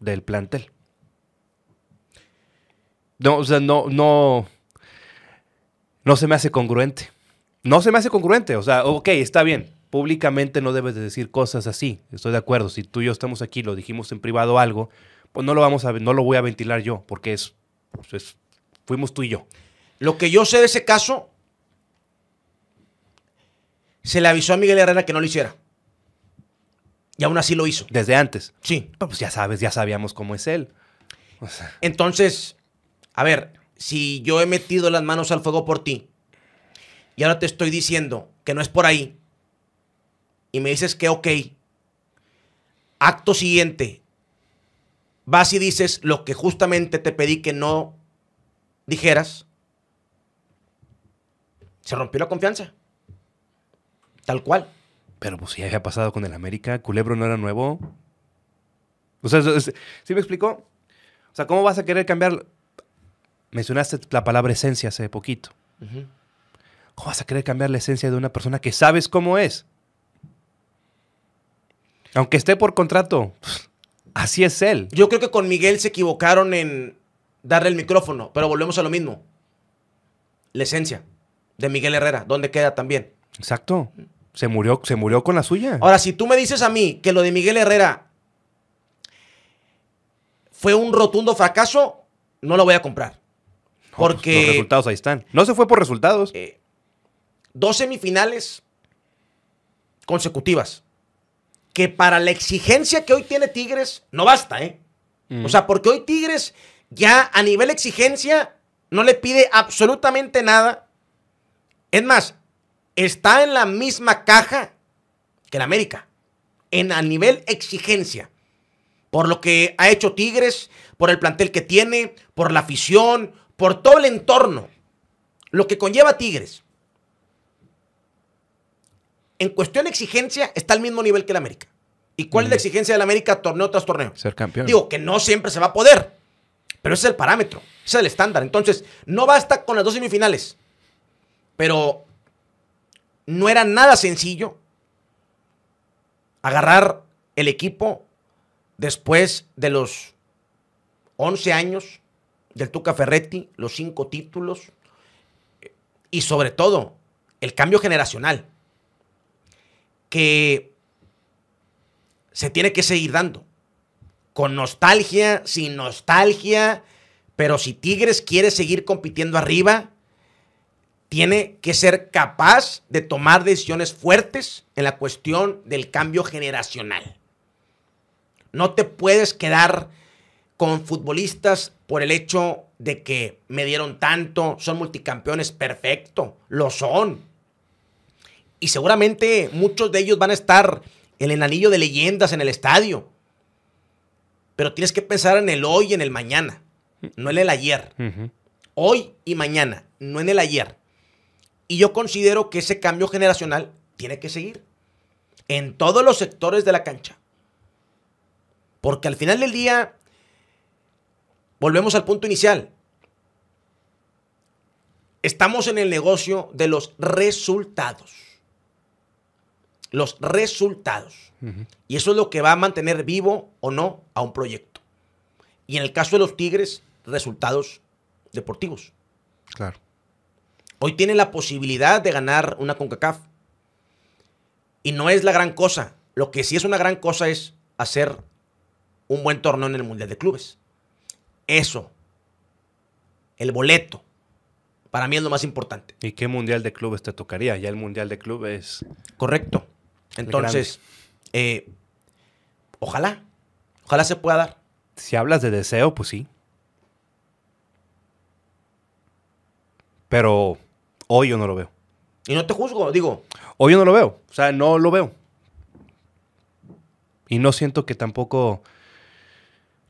del plantel. No, o sea, no, no, no se me hace congruente. No se me hace congruente. O sea, ok, está bien. Públicamente no debes de decir cosas así. Estoy de acuerdo. Si tú y yo estamos aquí, lo dijimos en privado algo, pues no lo vamos a, no lo voy a ventilar yo, porque es, pues es- fuimos tú y yo. Lo que yo sé de ese caso, se le avisó a Miguel Herrera que no lo hiciera. Y aún así lo hizo. Desde antes. Sí. Pero, Pues ya sabes, ya sabíamos cómo es él. O sea, Entonces, a ver, si yo he metido las manos al fuego por ti y ahora te estoy diciendo que no es por ahí y me dices que ok, acto siguiente, vas y dices lo que justamente te pedí que no dijeras, se rompió la confianza. Tal cual. Pero pues sí había pasado con el América. Culebro no era nuevo. O sea, ¿sí me explicó? O sea, ¿cómo vas a querer cambiar? Mencionaste la palabra esencia hace poquito. ¿Cómo vas a querer cambiar la esencia de una persona que sabes cómo es? Aunque esté por contrato, así es él. Yo creo que con Miguel se equivocaron en darle el micrófono, pero volvemos a lo mismo. La esencia de Miguel Herrera, ¿dónde queda también? Exacto. Se murió, se murió con la suya. Ahora, si tú me dices a mí que lo de Miguel Herrera fue un rotundo fracaso, no lo voy a comprar. No, pues, Porque los resultados ahí están. No se fue por resultados. eh, dos semifinales consecutivas. Que para la exigencia que hoy tiene Tigres, no basta, ¿eh? Mm. O sea, porque hoy Tigres ya a nivel exigencia no le pide absolutamente nada. Es más, está en la misma caja que el América. En a nivel exigencia. Por lo que ha hecho Tigres, por el plantel que tiene, por la afición, por todo el entorno. Lo que conlleva Tigres. En cuestión de exigencia, está al mismo nivel que el América. ¿Y cuál es la exigencia del América torneo tras torneo? Ser campeón. Digo, que no siempre se va a poder. Pero ese es el parámetro. Ese es el estándar. Entonces, no basta con las dos semifinales. Pero no era nada sencillo agarrar el equipo después de los 11 años del Tuca Ferretti, los cinco títulos y sobre todo el cambio generacional que se tiene que seguir dando con nostalgia, sin nostalgia, pero si Tigres quiere seguir compitiendo arriba, tiene que ser capaz de tomar decisiones fuertes en la cuestión del cambio generacional. No te puedes quedar con futbolistas por el hecho de que me dieron tanto, son multicampeones, perfecto, lo son. Y seguramente muchos de ellos van a estar en el anillo de leyendas en el estadio. Pero tienes que pensar en el hoy y en el mañana, no en el ayer. Hoy y mañana, no en el ayer. Y yo considero que ese cambio generacional tiene que seguir en todos los sectores de la cancha. Porque al final del día, volvemos al punto inicial. Estamos en el negocio de los resultados. Los resultados. Y eso es lo que va a mantener vivo o no a un proyecto. Y en el caso de los Tigres, resultados deportivos. Claro. Hoy tiene la posibilidad de ganar una CONCACAF. Y no es la gran cosa. Lo que sí es una gran cosa es hacer un buen torneo en el Mundial de Clubes. Eso. El boleto. Para mí es lo más importante. ¿Y qué mundial de clubes te tocaría? Ya el mundial de clubes. Correcto. Entonces, eh, ojalá. Ojalá se pueda dar. Si hablas de deseo, pues sí. Pero hoy yo no lo veo. Y no te juzgo, digo. Hoy yo no lo veo. O sea, no lo veo. Y no siento que tampoco.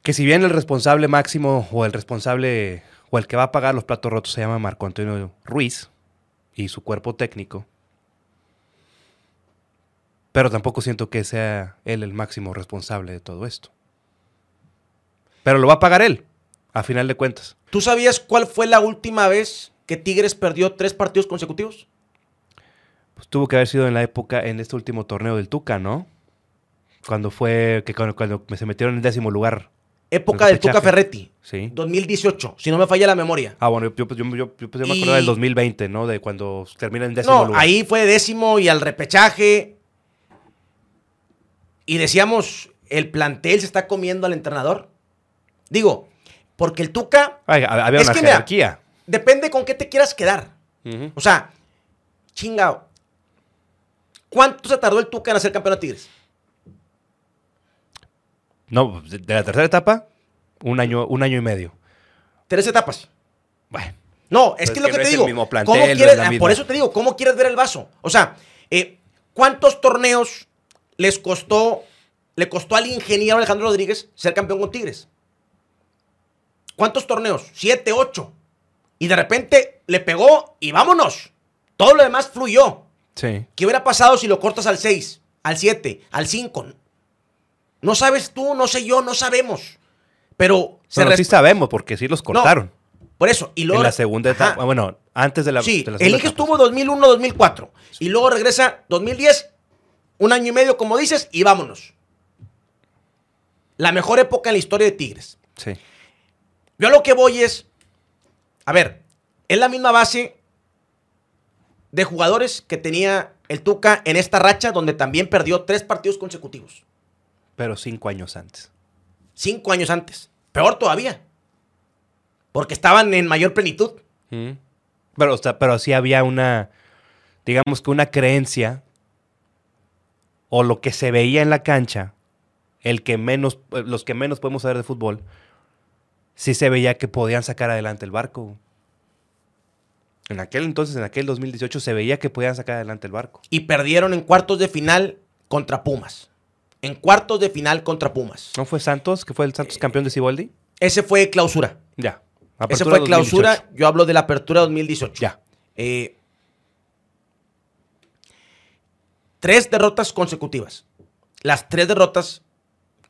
Que si bien el responsable máximo o el responsable o el que va a pagar los platos rotos se llama Marco Antonio Ruiz y su cuerpo técnico. Pero tampoco siento que sea él el máximo responsable de todo esto. Pero lo va a pagar él, a final de cuentas. ¿Tú sabías cuál fue la última vez que Tigres perdió tres partidos consecutivos? Pues tuvo que haber sido en la época, en este último torneo del Tuca, ¿no? Cuando fue, que cuando, cuando se metieron en décimo lugar. Época El del Tuca. Ferretti. Sí. 2018, si no me falla la memoria. Ah, bueno, yo, yo, yo, yo, yo me Y- acuerdo del 2020, ¿no? De cuando termina en décimo No, lugar. ahí fue décimo y al repechaje. Y decíamos, el plantel se está comiendo al entrenador. Digo, porque el Tuca Ay, había Es una que mira, depende con qué te quieras quedar. O sea, chingao. ¿Cuánto se tardó el Tuca en hacer campeón a Tigres? No, de, de la tercera etapa, un año, un año y medio. Tres etapas. Bueno, No, es que es lo que que no te es el digo. mismo plantel, ¿cómo no es quieres- la ah, por eso te digo, ¿cómo quieres ver el vaso? O sea, eh, ¿cuántos torneos les costó, le costó al ingeniero Alejandro Rodríguez ser campeón con Tigres? ¿Cuántos torneos? Siete, ocho. Y de repente le pegó y vámonos. Todo lo demás fluyó. sí. ¿Qué hubiera pasado si lo cortas al 6, al 7, al 5? No sabes tú, no sé yo, no sabemos. Pero se Pero sí sabemos, porque sí los cortaron. Por eso. Y luego, en la segunda etapa. Ajá. Bueno, antes de la, Sí, de la el estuvo 2001, 2004. Y luego regresa 2010, un año y medio, como dices, y vámonos. La mejor época en la historia de Tigres. Sí. Yo lo que voy es, a ver, es la misma base de jugadores que tenía el Tuca en esta racha donde también perdió tres partidos consecutivos. Pero cinco años antes. Cinco años antes. Peor todavía. Porque estaban en mayor plenitud. Pero, pero sí había una, digamos que una creencia o lo que se veía en la cancha, el que menos, los que menos podemos saber de fútbol, sí se veía que podían sacar adelante el barco. En aquel entonces, en aquel 2018, se veía que podían sacar adelante el barco. Y perdieron en cuartos de final contra Pumas. En cuartos de final contra Pumas. ¿No fue Santos, que fue el Santos campeón de Ciboldi? Ese fue clausura. Ya. Ese fue clausura. Yo hablo de la apertura 2018. Ya. Eh, tres derrotas consecutivas. Las tres derrotas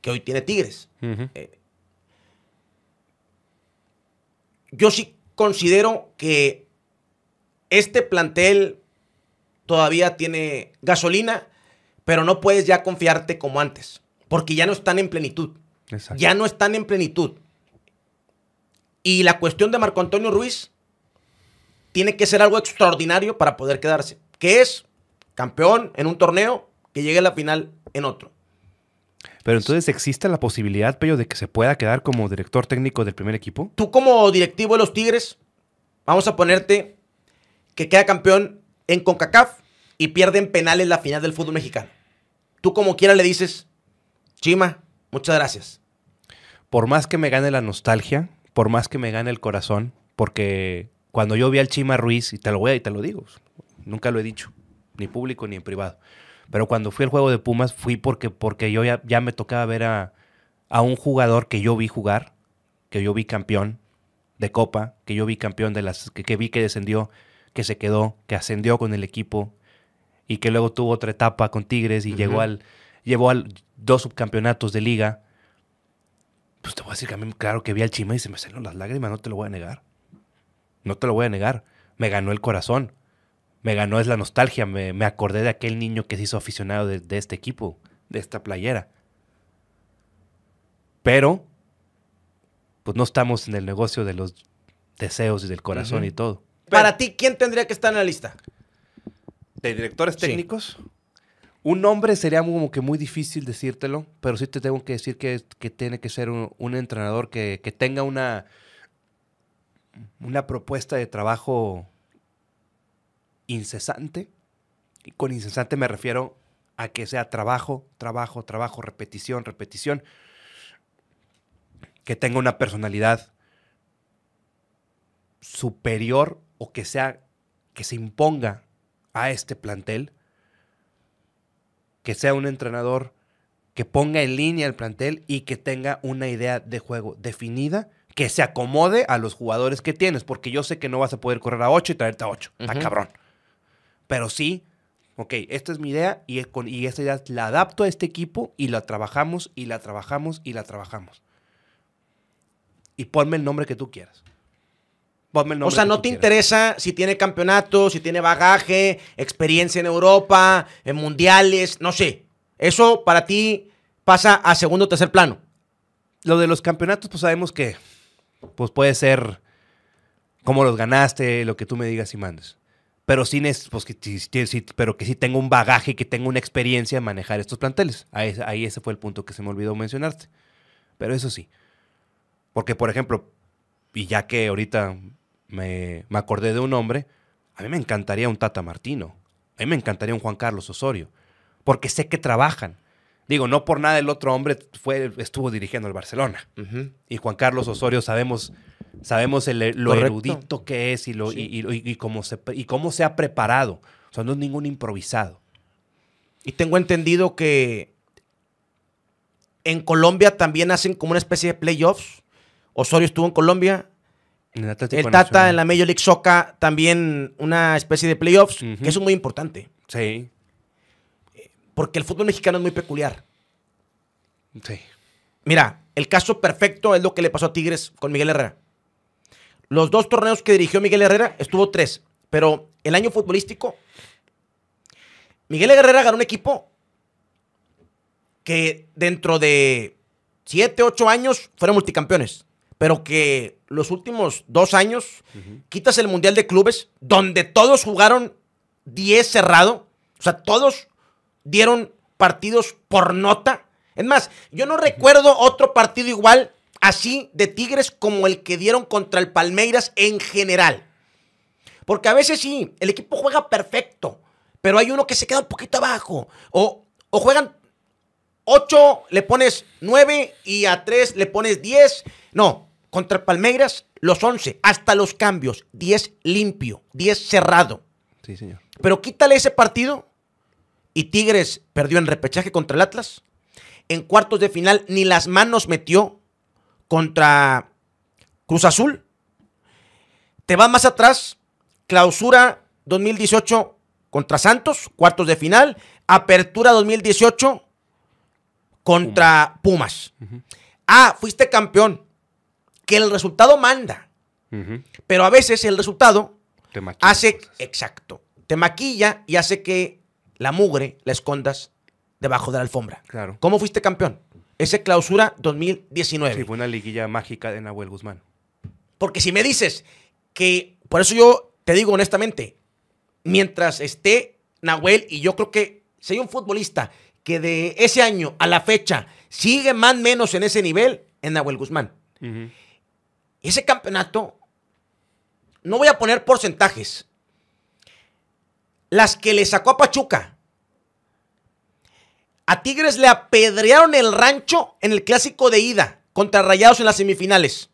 que hoy tiene Tigres. Eh, yo sí considero que este plantel todavía tiene gasolina, pero no puedes ya confiarte como antes, porque ya no están en plenitud. Ya no están en plenitud. Y la cuestión de Marco Antonio Ruiz tiene que ser algo extraordinario para poder quedarse, que es campeón en un torneo, que llegue a la final en otro. Pero entonces, ¿existe la posibilidad, Pello, de que se pueda quedar como director técnico del primer equipo? Tú como directivo de los Tigres, vamos a ponerte que queda campeón en CONCACAF y pierde en penales la final del fútbol mexicano. Tú como quiera le dices, Chima, muchas gracias. Por más que me gane la nostalgia, por más que me gane el corazón, porque cuando yo vi al Chima Ruiz, y te lo voy a y te lo digo, nunca lo he dicho, ni público ni en privado, pero cuando fui al juego de Pumas fui porque, porque yo ya, ya me tocaba ver a, a un jugador que yo vi jugar, que yo vi campeón de Copa, que yo vi campeón de las, que, que vi que descendió que se quedó, que ascendió con el equipo y que luego tuvo otra etapa con Tigres y llegó al, llevó al dos subcampeonatos de liga. Pues te voy a decir que a mí, claro que vi al Chima y se me salieron las lágrimas, no te lo voy a negar. No te lo voy a negar. Me ganó el corazón. Me ganó es la nostalgia. Me, acordé de aquel niño que se hizo aficionado de, este equipo, de esta playera. Pero, pues no estamos en el negocio de los deseos y del corazón y todo. Para ti, ¿quién tendría que estar en la lista? ¿De directores técnicos? Un nombre sería como que muy difícil decírtelo, pero sí te tengo que decir que, tiene que ser un, entrenador que, tenga una, una propuesta de trabajo incesante. Y con incesante me refiero a que sea trabajo, trabajo, trabajo, repetición, repetición. Que tenga una personalidad superior o que sea que se imponga a este plantel, que sea un entrenador que ponga en línea el plantel y que tenga una idea de juego definida, que se acomode a los jugadores que tienes, porque yo sé que no vas a poder correr a 8 y traerte a 8, está cabrón. Pero sí, ok, esta es mi idea y, con, y esta idea la adapto a este equipo y la trabajamos y la trabajamos y la trabajamos. Y ponme el nombre que tú quieras o sea, no te interesa si tiene campeonato, si tiene bagaje, experiencia en Europa, en mundiales, no sé. Eso para ti pasa a segundo o tercer plano. Lo de los campeonatos, pues sabemos que pues puede ser cómo los ganaste, lo que tú me digas y mandes. Pero sí, pues, que, pero que sí tenga un bagaje, que tenga una experiencia en manejar estos planteles. Ahí, ahí ese fue el punto que se me olvidó mencionarte. Pero eso sí. Porque, por ejemplo, y ya que ahorita me, acordé de un hombre, a mí me encantaría un Tata Martino, a mí me encantaría un Juan Carlos Osorio, porque sé que trabajan. Digo, no por nada el otro hombre fue, estuvo dirigiendo el Barcelona. Y Juan Carlos Osorio sabemos, sabemos lo erudito que es y, lo, y, cómo se, y cómo se ha preparado. O sea, no es ningún improvisado. Y tengo entendido que en Colombia también hacen como una especie de playoffs. Osorio estuvo en Colombia, el, Tata en la Major League Soccer también una especie de playoffs, que es muy importante. Sí. Porque el fútbol mexicano es muy peculiar. Sí. Mira, el caso perfecto es lo que le pasó a Tigres con Miguel Herrera. Los dos torneos que dirigió Miguel Herrera estuvo tres, pero el año futbolístico, Miguel Herrera ganó un equipo que dentro de siete, ocho años fueron multicampeones pero que los últimos dos años quitas el Mundial de Clubes, donde todos jugaron 10 cerrado, o sea, todos dieron partidos por nota. Es más, yo no recuerdo otro partido igual así de Tigres como el que dieron contra el Palmeiras en general. Porque a veces sí, el equipo juega perfecto, pero hay uno que se queda un poquito abajo. O, o juegan 8, le pones 9 y a 3 le pones 10. No, contra el Palmeiras, los 11, hasta los cambios, 10 limpio, 10 cerrado. Sí, señor. Pero quítale ese partido y Tigres perdió en repechaje contra el Atlas. En cuartos de final ni las manos metió contra Cruz Azul. Te vas más atrás, clausura 2018 contra Santos, cuartos de final, apertura 2018 contra Pumas. Ah, fuiste campeón, que el resultado manda, pero a veces el resultado hace, exacto, te maquilla y hace que la mugre la escondas debajo de la alfombra. Claro. ¿Cómo fuiste campeón? Ese clausura 2019. Sí, fue una liguilla mágica de Nahuel Guzmán. Porque si me dices que, por eso yo te digo honestamente, mientras esté Nahuel, y yo creo que si hay un futbolista que de ese año a la fecha sigue más o menos en ese nivel, es Nahuel Guzmán. Ese campeonato, no voy a poner porcentajes. Las que le sacó a Pachuca, a Tigres le apedrearon el rancho en el clásico de ida contra Rayados en las semifinales.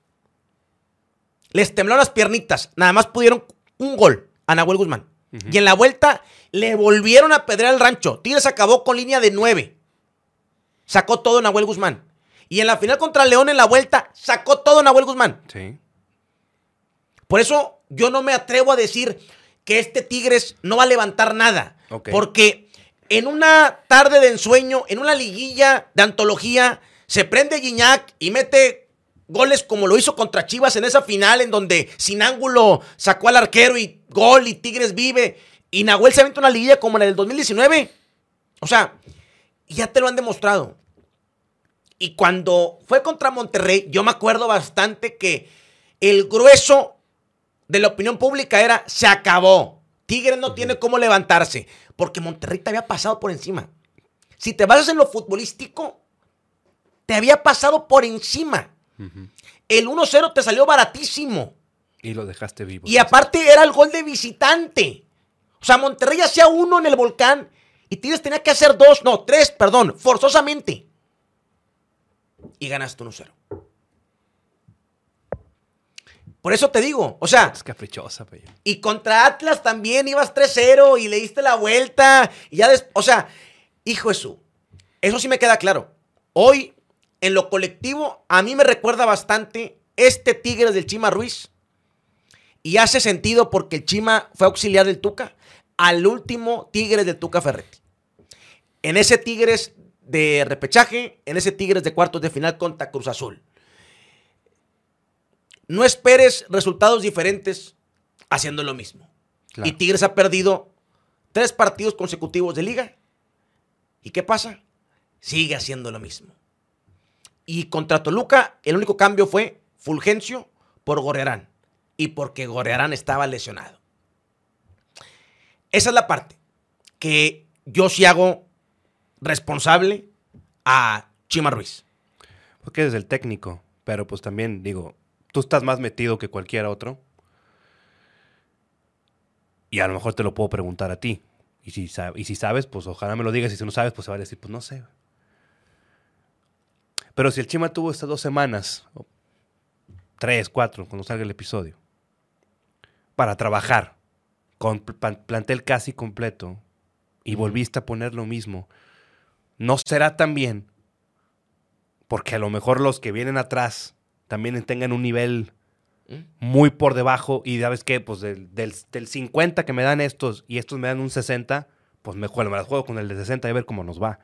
Les temblaron las piernitas. Nada más pudieron un gol a Nahuel Guzmán. Y en la vuelta le volvieron a apedrear el rancho. Tigres acabó con línea de nueve. Sacó todo Nahuel Guzmán. Y en la final contra León en la vuelta sacó todo Nahuel Guzmán. Sí. Por eso yo no me atrevo a decir que este Tigres no va a levantar nada. Porque en una tarde de ensueño, en una liguilla de antología, se prende Guiñac y mete goles como lo hizo contra Chivas en esa final en donde sin ángulo sacó al arquero y gol y Tigres vive. Y Nahuel se aventó una liguilla como la del 2019. O sea, ya te lo han demostrado. Y cuando fue contra Monterrey, yo me acuerdo bastante que el grueso de la opinión pública era, se acabó. Tigres no tiene cómo levantarse, porque Monterrey te había pasado por encima. Si te basas en lo futbolístico, te había pasado por encima. El 1-0 te salió baratísimo. Y lo dejaste vivo. Y aparte era el gol de visitante. O sea, Monterrey hacía uno en el volcán y Tigres tenía que hacer dos, no, tres, perdón, forzosamente. Y ganaste 1-0. Por eso te digo, o sea, Es caprichosa, pello. y contra Atlas también ibas 3-0 y le diste la vuelta. Y ya des- o sea, hijo de su. Eso sí me queda claro. Hoy, en lo colectivo, a mí me recuerda bastante este Tigres del Chima Ruiz. Y hace sentido porque el Chima fue auxiliar del Tuca al último Tigres del Tuca Ferretti. En ese Tigres de repechaje, en ese Tigres de cuartos de final contra Cruz Azul. No esperes resultados diferentes haciendo lo mismo. Claro. Y Tigres ha perdido tres partidos consecutivos de liga. ¿Y qué pasa? Sigue haciendo lo mismo. Y contra Toluca, el único cambio fue Fulgencio por Gorrearán. Y porque Gorrearán estaba lesionado. Esa es la parte que yo sí hago responsable a Chima Ruiz. Porque eres el técnico. Pero pues también, digo, tú estás más metido que cualquier otro. Y a lo mejor te lo puedo preguntar a ti. Y si, y si sabes, pues ojalá me lo digas. Y si no sabes, pues se va a decir, pues no sé. Pero si el Chima tuvo estas dos semanas, tres, cuatro, cuando salga el episodio, para trabajar con pl- plan- plantel casi completo y volviste a poner lo mismo, no será tan bien porque a lo mejor los que vienen atrás también tengan un nivel muy por debajo y sabes qué, pues del, del, del 50 que me dan estos y estos me dan un 60, pues me juego, me las juego con el de 60 y a ver cómo nos va.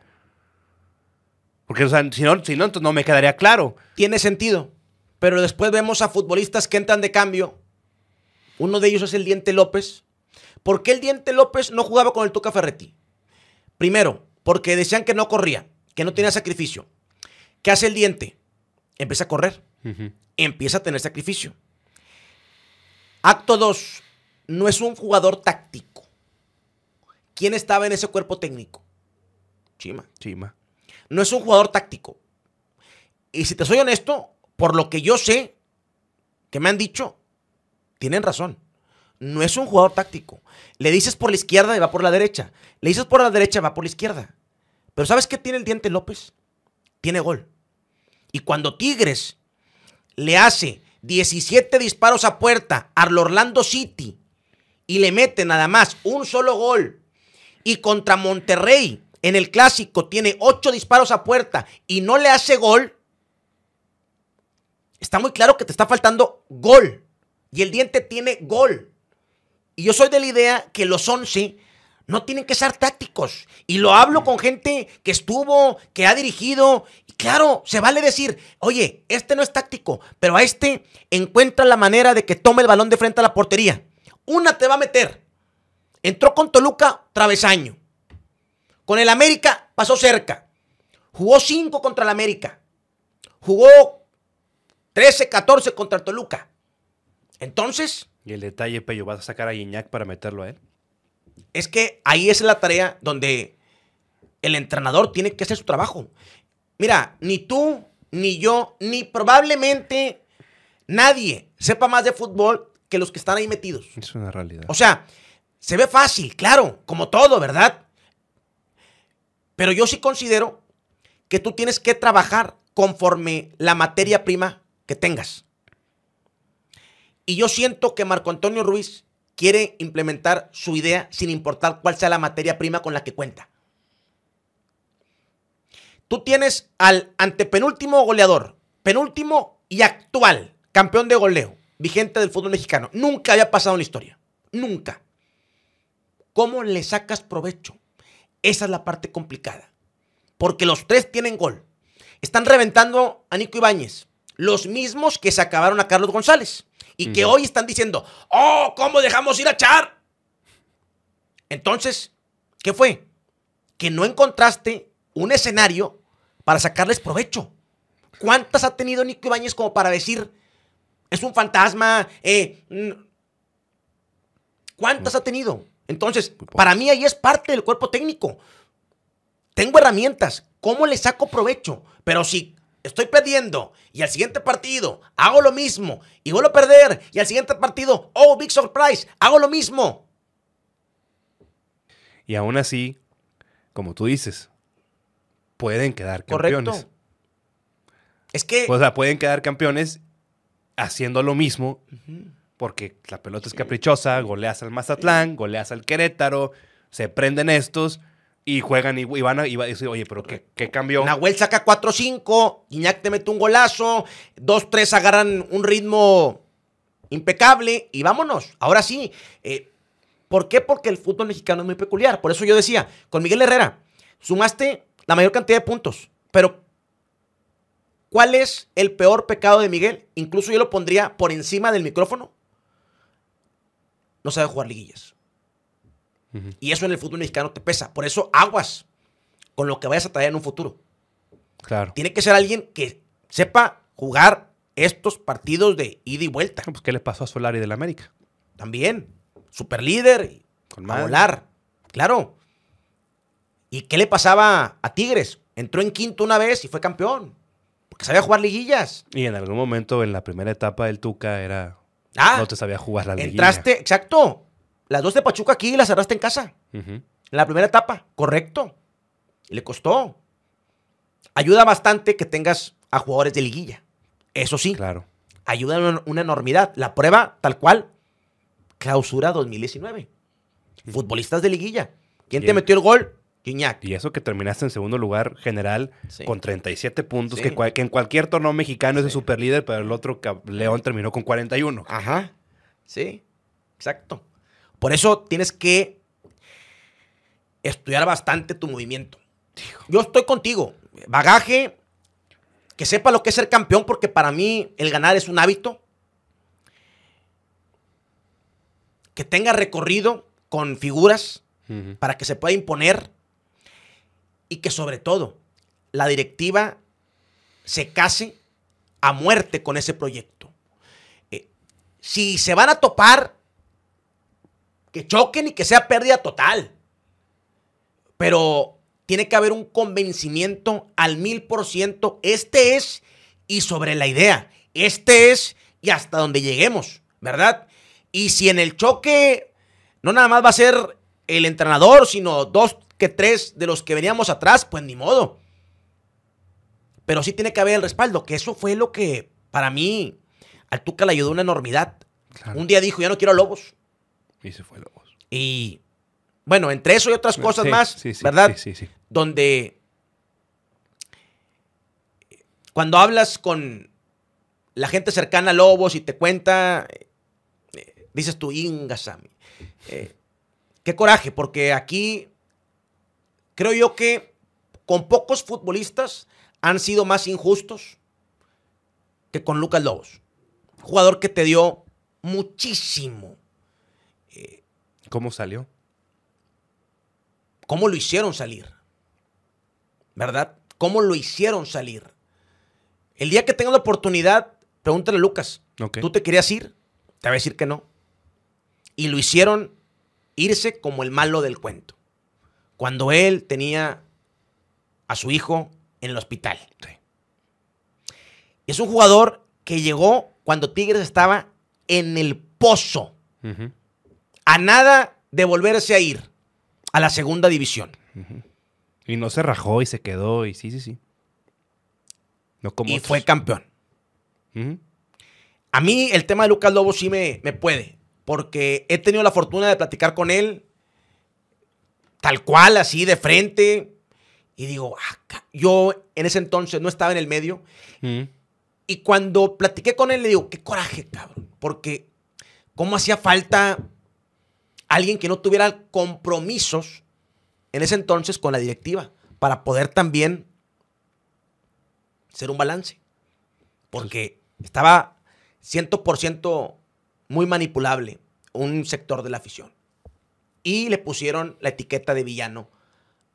Porque o sea, si no, si no, entonces no me quedaría claro. Tiene sentido. Pero después vemos a futbolistas que entran de cambio. Uno de ellos es el Diente López. ¿Por qué el Diente López no jugaba con el Tuca Ferretti? Primero, porque decían que no corría, que no tenía sacrificio. ¿Qué hace el Diente? Empieza a correr. Empieza a tener sacrificio. Acto 2. No es un jugador táctico. ¿Quién estaba en ese cuerpo técnico? Chima. Chima. No es un jugador táctico. Y si te soy honesto, por lo que yo sé, que me han dicho, tienen razón. No es un jugador táctico. Le dices por la izquierda y va por la derecha. Le dices por la derecha, va por la izquierda. Pero ¿sabes qué tiene el diente López? Tiene gol. Y cuando Tigres le hace 17 disparos a puerta al Orlando City y le mete nada más un solo gol, y contra Monterrey en el clásico tiene 8 disparos a puerta y no le hace gol, está muy claro que te está faltando gol. Y el diente tiene gol. Y yo soy de la idea que los 11 no tienen que ser tácticos. Y lo hablo con gente que estuvo, que ha dirigido. Y claro, se vale decir, oye, este no es táctico, pero a este encuentra la manera de que tome el balón de frente a la portería. Una te va a meter. Entró con Toluca, travesaño. Con el América, pasó cerca. Jugó 5 contra el América. Jugó 13, 14 contra el Toluca. Entonces. Y el detalle, Pello, ¿vas a sacar a Iñak para meterlo a él? Es que ahí es la tarea donde el entrenador tiene que hacer su trabajo. Mira, ni tú, ni yo, ni probablemente nadie sepa más de fútbol que los que están ahí metidos. Es una realidad. O sea, se ve fácil, claro, como todo, ¿verdad? Pero yo sí considero que tú tienes que trabajar conforme la materia prima que tengas. Y yo siento que Marco Antonio Ruiz quiere implementar su idea sin importar cuál sea la materia prima con la que cuenta. Tú tienes al antepenúltimo goleador, penúltimo y actual campeón de goleo, vigente del fútbol mexicano. Nunca había pasado en la historia. Nunca. ¿Cómo le sacas provecho? Esa es la parte complicada. Porque los tres tienen gol. Están reventando a Nico Ibáñez. Los mismos que se acabaron a Carlos González y que hoy están diciendo, oh, ¿cómo dejamos ir a Char? Entonces, ¿qué fue? Que no encontraste un escenario para sacarles provecho. ¿Cuántas ha tenido Nico Ibáñez como para decir, es un fantasma? Eh, ¿Cuántas ha tenido? Entonces, para mí ahí es parte del cuerpo técnico. Tengo herramientas. ¿Cómo le saco provecho? Pero si estoy perdiendo y al siguiente partido hago lo mismo y vuelvo a perder y al siguiente partido, oh, big surprise, hago lo mismo. Y aún así, como tú dices, pueden quedar campeones. Correcto. Es que... O sea, pueden quedar campeones haciendo lo mismo porque la pelota es caprichosa, goleas al Mazatlán, goleas al Querétaro, se prenden estos y juegan y, van a, decir, oye, pero ¿qué, qué cambió? Nahuel saca 4-5, Iñak te mete un golazo, 2-3 agarran un ritmo impecable y vámonos. Ahora sí, eh, ¿por qué? Porque el fútbol mexicano es muy peculiar. Por eso yo decía, con Miguel Herrera, sumaste la mayor cantidad de puntos, pero ¿cuál es el peor pecado de Miguel? Incluso yo lo pondría por encima del micrófono. No sabe jugar liguillas. Y eso en el fútbol mexicano te pesa. Por eso aguas con lo que vayas a traer en un futuro. Claro. Tiene que ser alguien que sepa jugar estos partidos de ida y vuelta. Pues, ¿Qué le pasó a Solari del América? También. Super líder. Con a volar. Claro. ¿Y qué le pasaba a Tigres? Entró en quinto una vez y fue campeón. Porque sabía jugar liguillas. Y en algún momento en la primera etapa del Tuca era. Ah, no te sabía jugar la liguilla. Entraste, exacto. Las dos de Pachuca aquí las cerraste en casa. En la primera etapa, correcto. Le costó. Ayuda bastante que tengas a jugadores de liguilla. Eso sí. Claro. Ayuda una, enormidad. La prueba, tal cual, clausura 2019. Futbolistas de liguilla. ¿Quién te metió el gol? Quiñac. Y eso que terminaste en segundo lugar general con 37 puntos, que, en cualquier torneo mexicano es el superlíder, pero el otro, León, terminó con 41. Ajá. Sí, exacto. Por eso tienes que estudiar bastante tu movimiento. Yo estoy contigo. Bagaje, que sepa lo que es ser campeón, porque para mí el ganar es un hábito. Que tenga recorrido con figuras para que se pueda imponer. Y que sobre todo la directiva se case a muerte con ese proyecto. Eh, si se van a topar, que choquen y que sea pérdida total. Pero tiene que haber un convencimiento al mil por ciento. Este es y sobre la idea. Este es y hasta donde lleguemos, ¿verdad? Y si en el choque no nada más va a ser el entrenador, sino dos que tres de los que veníamos atrás, pues ni modo. Pero sí tiene que haber el respaldo, que eso fue lo que para mí al Tuca le ayudó una enormidad. Un día dijo, ya no quiero a Lobos. Y se fue Lobos. Y bueno, entre eso y otras cosas más, ¿verdad? Sí, sí, sí. Donde cuando hablas con la gente cercana a Lobos y te cuenta, eh, dices tú, Inga eh, qué coraje, porque aquí creo yo que con pocos futbolistas han sido más injustos que con Lucas Lobos. Jugador que te dio muchísimo. ¿Cómo salió? ¿Cómo lo hicieron salir? ¿Verdad? ¿Cómo lo hicieron salir? El día que tenga la oportunidad, pregúntale a Lucas. ¿Tú te querías ir? Te va a decir que no. Y lo hicieron irse como el malo del cuento. Cuando él tenía a su hijo en el hospital. Es un jugador que llegó cuando Tigres estaba en el pozo. A nada de volverse a ir a la segunda división. Y no se rajó y se quedó y sí, sí, sí. No como y fue campeón. A mí el tema de Lucas Lobo sí me, me puede, porque he tenido la fortuna de platicar con él tal cual, así de frente. Y digo, ah, yo en ese entonces no estaba en el medio. Y cuando platiqué con él, le digo, qué coraje, cabrón. Porque cómo hacía falta alguien que no tuviera compromisos en ese entonces con la directiva para poder también ser un balance. Porque estaba 100% muy manipulable un sector de la afición y le pusieron la etiqueta de villano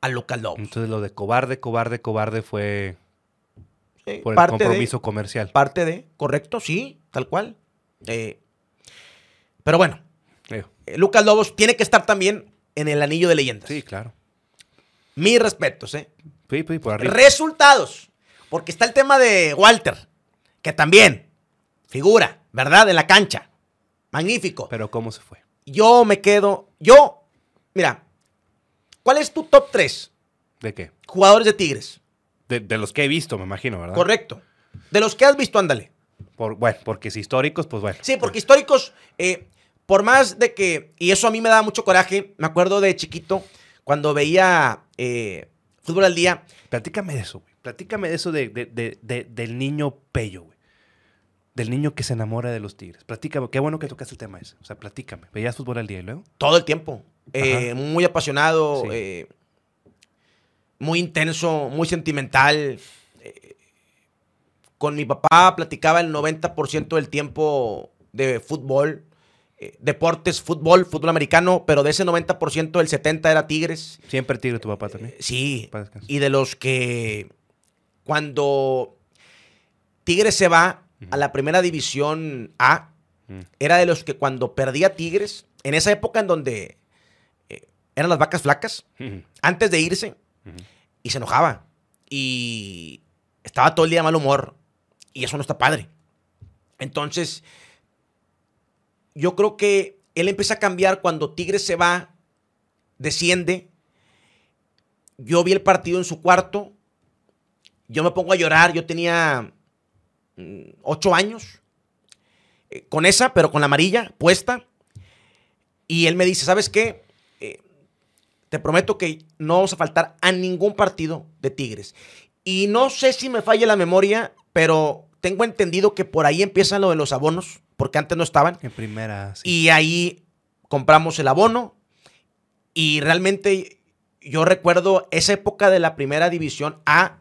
al local Lobos. Entonces lo de cobarde, cobarde, cobarde fue por el compromiso comercial. Parte de, correcto, sí, tal cual. Eh, pero bueno, eh, Lucas Lobos tiene que estar también en el anillo de leyendas. Sí, claro. Mis respetos, ¿eh? Sí, sí, por arriba. Resultados. Porque está el tema de Walter, que también figura, ¿verdad? En la cancha. Magnífico. Pero ¿cómo se fue? Yo me quedo. Yo, mira, ¿cuál es tu top 3? ¿De qué? Jugadores de Tigres. De, los que he visto, me imagino, ¿verdad? Correcto. De los que has visto, ándale. Por, bueno, porque si históricos, pues bueno. Sí, porque históricos, eh, por más de que, y eso a mí me da mucho coraje, me acuerdo de chiquito, cuando veía eh, fútbol al día. Platícame de eso, güey. Platícame de eso de, del niño Pello, güey del niño que se enamora de los Tigres. Platícame, qué bueno que tocaste el tema ese. O sea, platícame. ¿Veías fútbol al día y luego? Todo el tiempo. Eh, muy apasionado, eh, muy intenso, muy sentimental. Con mi papá platicaba el 90% del tiempo de fútbol. Deportes, fútbol, fútbol americano, pero de ese 90%, el 70% era Tigres. Siempre Tigre tu papá también. sí. Y de los que cuando Tigres se va, a la primera división A, era de los que cuando perdía Tigres, en esa época en donde eh, eran las vacas flacas, antes de irse, y se enojaba. Y estaba todo el día de mal humor. Y eso no está padre. Entonces, yo creo que él empieza a cambiar cuando Tigres se va, desciende. Yo vi el partido en su cuarto. Yo me pongo a llorar. Yo tenía Mm, ocho años, eh, con esa, pero con la amarilla puesta. Y él me dice, ¿sabes qué? Eh, te prometo que no vamos a faltar a ningún partido de Tigres. Y no sé si me falla la memoria, pero tengo entendido que por ahí empiezan lo de los abonos, porque antes no estaban. En primera, Y ahí compramos el abono. Y realmente yo recuerdo esa época de la primera división A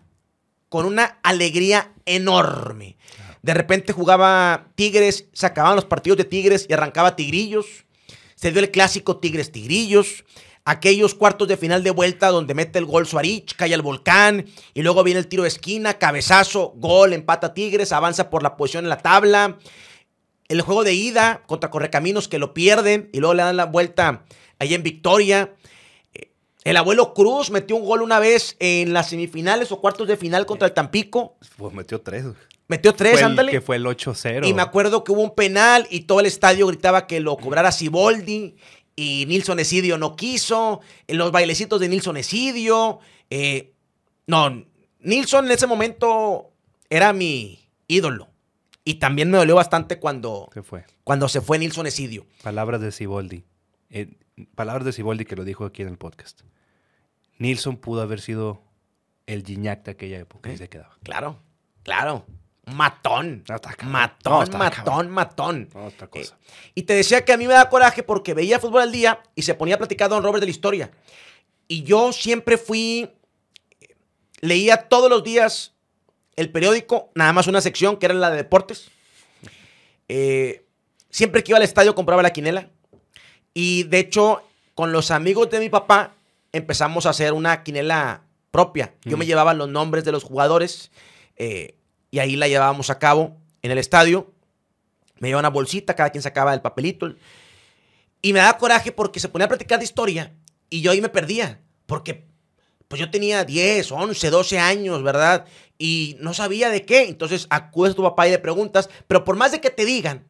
con una alegría enorme. De repente jugaba Tigres, se acababan los partidos de Tigres y arrancaba Tigrillos. Se dio el clásico Tigres-Tigrillos. aquellos cuartos de final de vuelta donde mete el gol Suarich, cae al volcán, y luego viene el tiro de esquina, cabezazo, gol, empata Tigres, avanza por la posición en la tabla. El juego de ida contra Correcaminos que lo pierden y luego le dan la vuelta ahí en Victoria. El abuelo Cruz metió un gol una vez en las semifinales o cuartos de final contra el Tampico. Pues metió tres. Metió tres, Fue el- ándale. Que fue el 8-0. Y me acuerdo que hubo un penal y todo el estadio gritaba que lo cobrara Siboldi y Nilson Esidio no quiso. En los bailecitos de Nilson Esidio. eh, no, Nilson en ese momento era mi ídolo. Y también me dolió bastante cuando, Se fue. cuando se fue Nilson Esidio. Palabras de Siboldi. Eh, palabras de Siboldi que lo dijo aquí en el podcast. Nilsson pudo haber sido el Gignac de aquella época y se quedaba. Claro, claro. Matón. No, matón, No, matón, matón. No, otra cosa. Eh, y te decía que a mí me da coraje porque veía fútbol al día y se ponía a platicar Don Robert de la historia. Y yo siempre fui, eh, leía todos los días el periódico, nada más una sección que era la de deportes. Eh, siempre que iba al estadio compraba la quinela. Y de hecho, con los amigos de mi papá empezamos a hacer una quinela propia. Yo Mm. me llevaba los nombres de los jugadores eh, y ahí la llevábamos a cabo en el estadio. Me llevaba una bolsita, cada quien sacaba el papelito. Y me daba coraje porque se ponía a platicar de historia y yo ahí me perdía. Porque pues yo tenía 10, 11, 12 años, ¿verdad? Y no sabía de qué. Entonces acudes a tu papá y le preguntas. Pero por más de que te digan,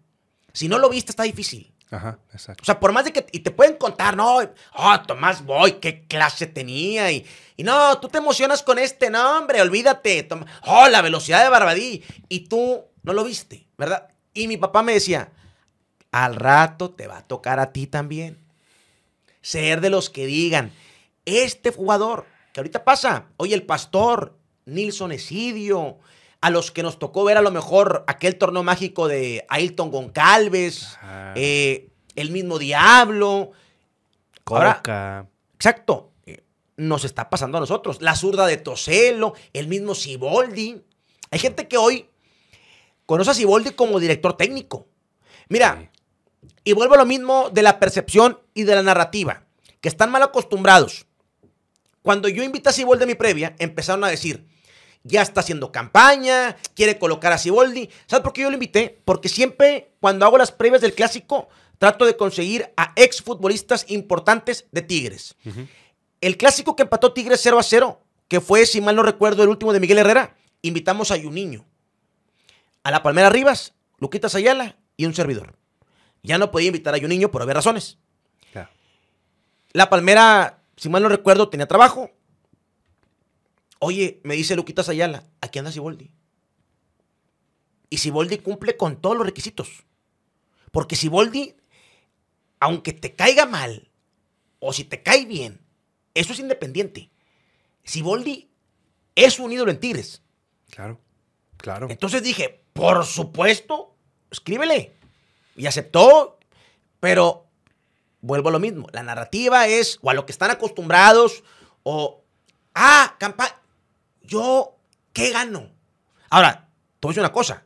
si no lo viste está difícil. Ajá, exacto. O sea, por más de que. Y te pueden contar, no, oh, Tomás Boy, qué clase tenía. Y, y no, tú te emocionas con este, no, hombre, olvídate. Oh, la velocidad de Barbadí. Y tú no lo viste, ¿verdad? Y mi papá me decía, al rato te va a tocar a ti también. Ser de los que digan, este jugador, que ahorita pasa, oye, el pastor, Nilson Esidio, a los que nos tocó ver a lo mejor aquel torneo mágico de Ailton Goncalves, eh, el mismo Diablo. Ahora, exacto, eh, nos está pasando a nosotros. La zurda de Toselo, el mismo Siboldi. Hay gente que hoy conoce a Siboldi como director técnico. Mira, Sí. y vuelvo a lo mismo de la percepción y de la narrativa, que están mal acostumbrados. Cuando yo invité a Siboldi a mi previa, empezaron a decir, ya está haciendo campaña, quiere colocar a Siboldi. ¿Sabes por qué yo lo invité? Porque siempre cuando hago las previas del clásico, trato de conseguir a exfutbolistas importantes de Tigres. El clásico que empató Tigres 0 a 0, que fue, si mal no recuerdo, el último de Miguel Herrera, invitamos a Juninho, a la Palmera Rivas, Luquitas Ayala y un servidor. Ya no podía invitar a Juninho por obvias razones. Claro. La Palmera, si mal no recuerdo, tenía trabajo. Oye, me dice Luquitas Ayala, aquí anda Siboldi. Y Siboldi cumple con todos los requisitos. Porque Siboldi, aunque te caiga mal, o si te cae bien, eso es independiente. Siboldi es un ídolo en Tigres. Claro. Claro. Entonces dije, por supuesto, escríbele. Y aceptó, pero vuelvo a lo mismo. La narrativa es, o a lo que están acostumbrados, o, ah, campaña, yo, ¿qué gano? Ahora, te voy a decir una cosa.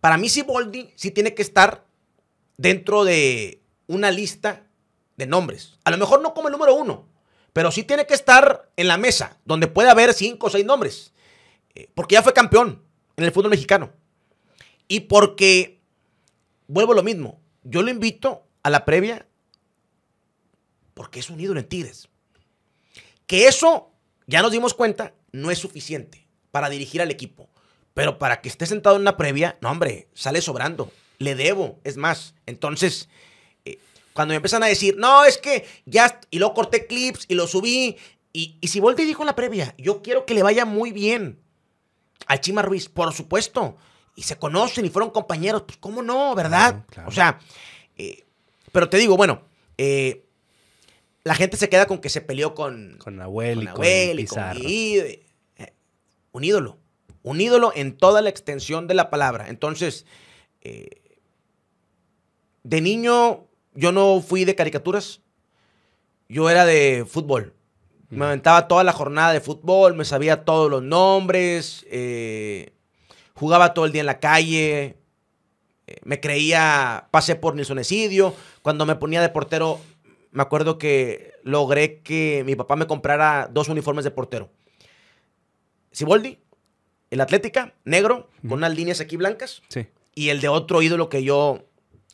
Para mí, Siboldi sí tiene que estar dentro de una lista de nombres. A lo mejor no como el número uno, pero sí tiene que estar en la mesa, donde puede haber cinco o seis nombres. Eh, Porque ya fue campeón en el fútbol mexicano. Y porque, vuelvo a lo mismo, yo lo invito a la previa porque es un ídolo en Tigres. Que eso, ya nos dimos cuenta, no es suficiente para dirigir al equipo. Pero para que esté sentado en una previa, no, hombre, sale sobrando. Le debo, es más. Entonces, eh, cuando me empiezan a decir, no, es que ya, y luego corté clips y lo subí. Y, y si Volti dijo en la previa, yo quiero que le vaya muy bien al Chima Ruiz, por supuesto. Y se conocen y fueron compañeros, pues cómo no, ¿verdad? Claro, claro. O sea, eh, pero te digo, bueno, eh, la gente se queda con que se peleó con, Con Nahuel y con y con Pizarro. Guido, eh, un ídolo. Un ídolo en toda la extensión de la palabra. Entonces, eh, de niño yo no fui de caricaturas. Yo era de fútbol. Me aventaba toda la jornada de fútbol, me sabía todos los nombres, eh, jugaba todo el día en la calle, me creía, pasé por Nilsonesidio. Cuando me ponía de portero, me acuerdo que logré que mi papá me comprara dos uniformes de portero. Siboldi, el Atlética, negro, con unas líneas aquí blancas. Sí. Y el de otro ídolo que yo,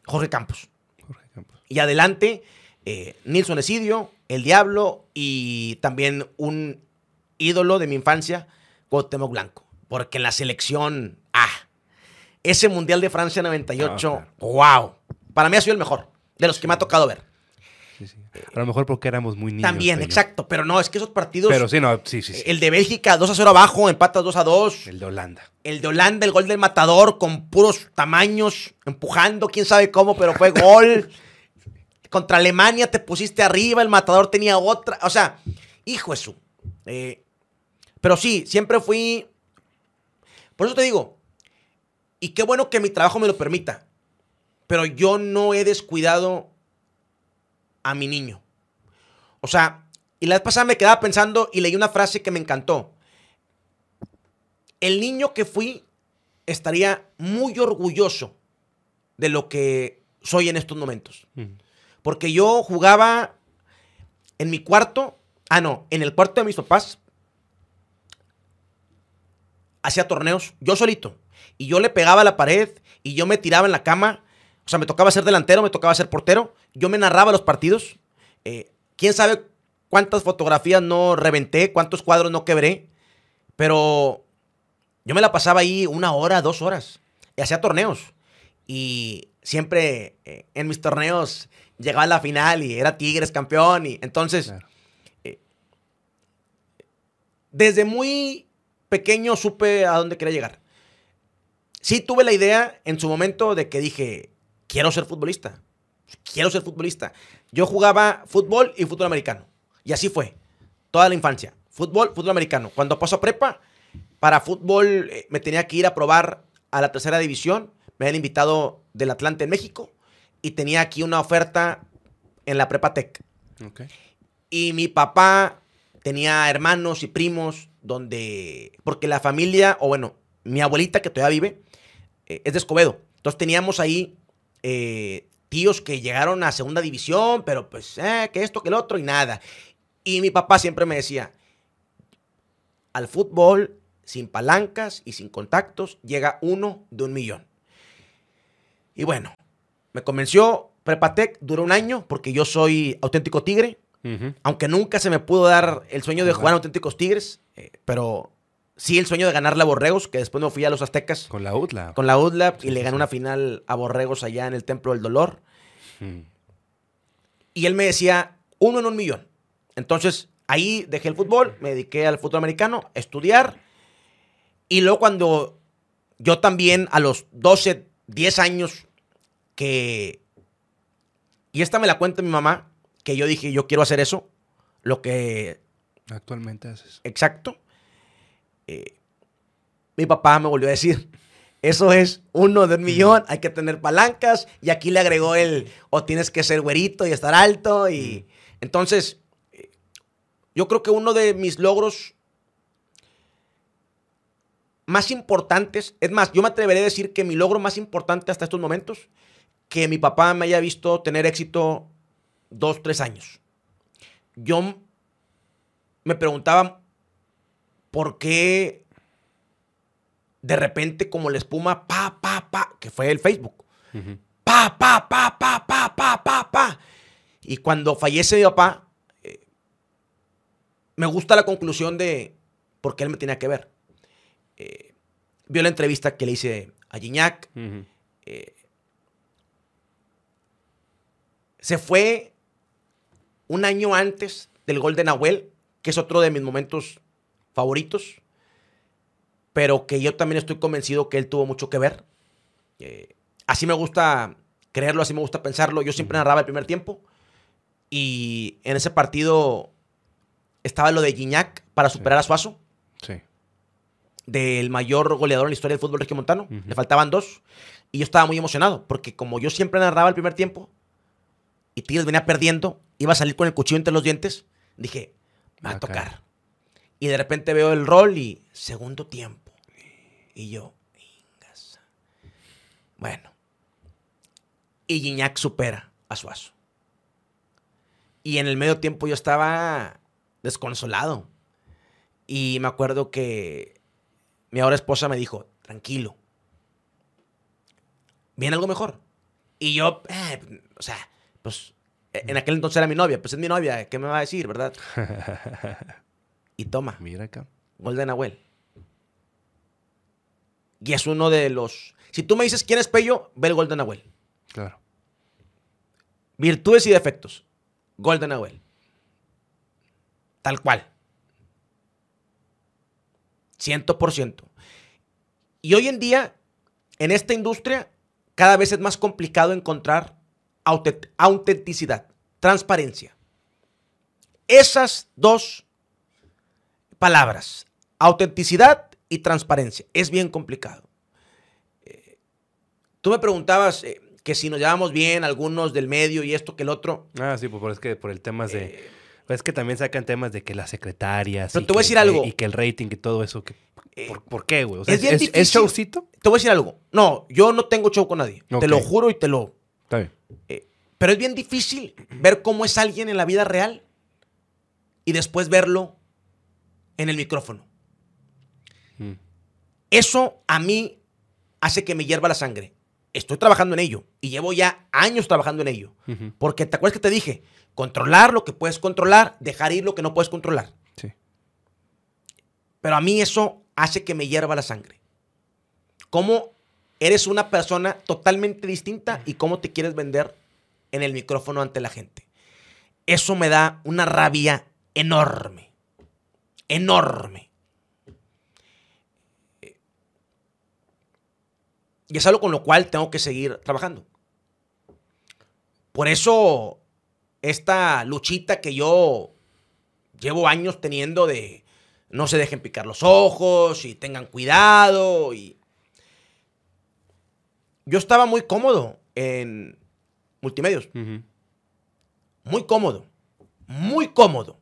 Jorge Campos. Jorge Campos. Y adelante, eh, Nilson Esidio, El Diablo y también un ídolo de mi infancia, Cuauhtémoc Blanco. Porque en la selección, ah, ese Mundial de Francia 98, Ah, wow. Para mí ha sido el mejor de los que me ha tocado ver. Sí, sí. A lo mejor porque éramos muy niños. También, Toño. exacto. Pero no, es que esos partidos, Pero sí, no, sí, sí. sí. el de Bélgica 2 a 0 abajo, empatas 2 a 2. El de Holanda. El de Holanda, el gol del matador con puros tamaños, empujando, quién sabe cómo, pero fue gol. Contra Alemania te pusiste arriba, el matador tenía otra. O sea, hijo eso. pero sí, siempre fui. Por eso te digo, y qué bueno que mi trabajo me lo permita, pero yo no he descuidado a mi niño. O sea, y la vez pasada me quedaba pensando y leí una frase que me encantó el niño que fui estaría muy orgulloso de lo que soy en estos momentos. Porque yo jugaba en mi cuarto, ah, no, en el cuarto de mis papás, hacía torneos, yo solito. Y yo le pegaba a la pared y yo me tiraba en la cama. O sea, me tocaba ser delantero, me tocaba ser portero. Yo me narraba los partidos. Eh, Quién sabe cuántas fotografías no reventé, cuántos cuadros no quebré. Pero yo me la pasaba ahí una hora, dos horas. Y hacía torneos. Y siempre eh, en mis torneos llegaba a la final y era Tigres campeón. Y entonces, Claro. desde muy pequeño supe a dónde quería llegar. Sí tuve la idea en su momento de que dije, quiero ser futbolista. Quiero ser futbolista. Yo jugaba fútbol y fútbol americano. Y así fue. Toda la infancia. Fútbol, fútbol americano. Cuando paso a prepa, para fútbol eh, me tenía que ir a probar a la tercera división. Me habían invitado del Atlante en México. Y tenía aquí una oferta en la prepa Tech. Y mi papá tenía hermanos y primos donde... Porque la familia, o bueno, mi abuelita que todavía vive, eh, es de Escobedo. Entonces teníamos ahí eh, tíos que llegaron a segunda división, pero pues, eh, que esto, que el otro y nada. Y mi papá siempre me decía, al fútbol, sin palancas y sin contactos, llega uno de un millón. Y bueno, me convenció, Prepatec duró un año porque yo soy auténtico tigre, aunque nunca se me pudo dar el sueño de jugar en auténticos tigres, eh, pero sí el sueño de ganarle a Borregos, que después me fui a los Aztecas Con la UTLA. con la UDLAP Sí, y le gané sí. una final a Borregos allá en el Templo del Dolor. Mm. Y él me decía, uno en un millón. Entonces, ahí dejé el fútbol, me dediqué al fútbol americano, estudiar. Y luego cuando yo también a los 12, 10 años que... Y esta me la cuenta mi mamá, que yo dije, yo quiero hacer eso, lo que Actualmente haces. exacto. Eh, mi papá me volvió a decir, eso es uno de un millón, hay que tener palancas, y aquí le agregó el, o tienes que ser güerito y estar alto, y entonces, eh, yo creo que uno de mis logros más importantes, es más, yo me atreveré a decir que mi logro más importante hasta estos momentos, que mi papá me haya visto tener éxito dos, tres años. Yo me preguntaba por qué de repente como la espuma, pa, pa, pa, que fue el Facebook, pa, pa, pa, pa, pa, pa, pa, pa. Y cuando fallece mi papá, eh, me gusta la conclusión de por qué él me tenía que ver. Eh, vio la entrevista que le hice a Gignac, eh, se fue un año antes del gol de Nahuel, que es otro de mis momentos favoritos, pero que yo también estoy convencido que él tuvo mucho que ver. Eh, así me gusta creerlo, así me gusta pensarlo. Yo siempre narraba el primer tiempo y en ese partido estaba lo de Gignac para superar a Suazo Sí. del mayor goleador en la historia del fútbol regiomontano. Ujú. Le faltaban dos. Y yo estaba muy emocionado, porque como yo siempre narraba el primer tiempo y Tigres venía perdiendo, iba a salir con el cuchillo entre los dientes, dije, me va a tocar. Y de repente veo el rol y segundo tiempo. Y yo, "Ingas". Bueno. Y Gignac supera a Suazo. Y en el medio tiempo yo estaba desconsolado. Y me acuerdo que mi ahora esposa me dijo, tranquilo, viene algo mejor. Y yo, eh, o sea, pues en aquel entonces era mi novia, pues es mi novia, ¿qué me va a decir, verdad? y toma, Mira acá. gol de Nahuel. Y es uno de los... Si tú me dices quién es Pello, ve el gol de Nahuel. Claro. Virtudes y defectos. Gol de Nahuel. Tal cual. Ciento por ciento. Y hoy en día, en esta industria, cada vez es más complicado encontrar autent- autenticidad, transparencia. Esas dos palabras, autenticidad y transparencia, es bien complicado. Eh, tú me preguntabas eh, que si nos llevamos bien algunos del medio y esto que el otro. Ah, sí, pues por- es que por el tema de... Es que también sacan temas de que las secretarias... Eh, Pero y te voy a decir algo. Y que el rating y todo eso. Que, Eh, ¿por, por qué, güey? O sea, es bien ¿es, difícil. showcito? Te voy a decir algo. No, yo no tengo show con nadie. Te lo juro y te lo. Está bien. eh, pero es bien difícil ver cómo es alguien en la vida real y después verlo en el micrófono. Mm. Eso a mí hace que me hierva la sangre. Estoy trabajando en ello y llevo ya años trabajando en ello. Porque te acuerdas que te dije, controlar lo que puedes controlar, dejar ir lo que no puedes controlar. Sí. Pero a mí eso hace que me hierva la sangre. Cómo eres una persona totalmente distinta y cómo te quieres vender en el micrófono ante la gente. Eso me da una rabia enorme. Enorme. Y es algo con lo cual tengo que seguir trabajando. Por eso, esta luchita que yo llevo años teniendo de no se dejen picar los ojos y tengan cuidado. Y... Yo estaba muy cómodo en multimedios, muy cómodo, muy cómodo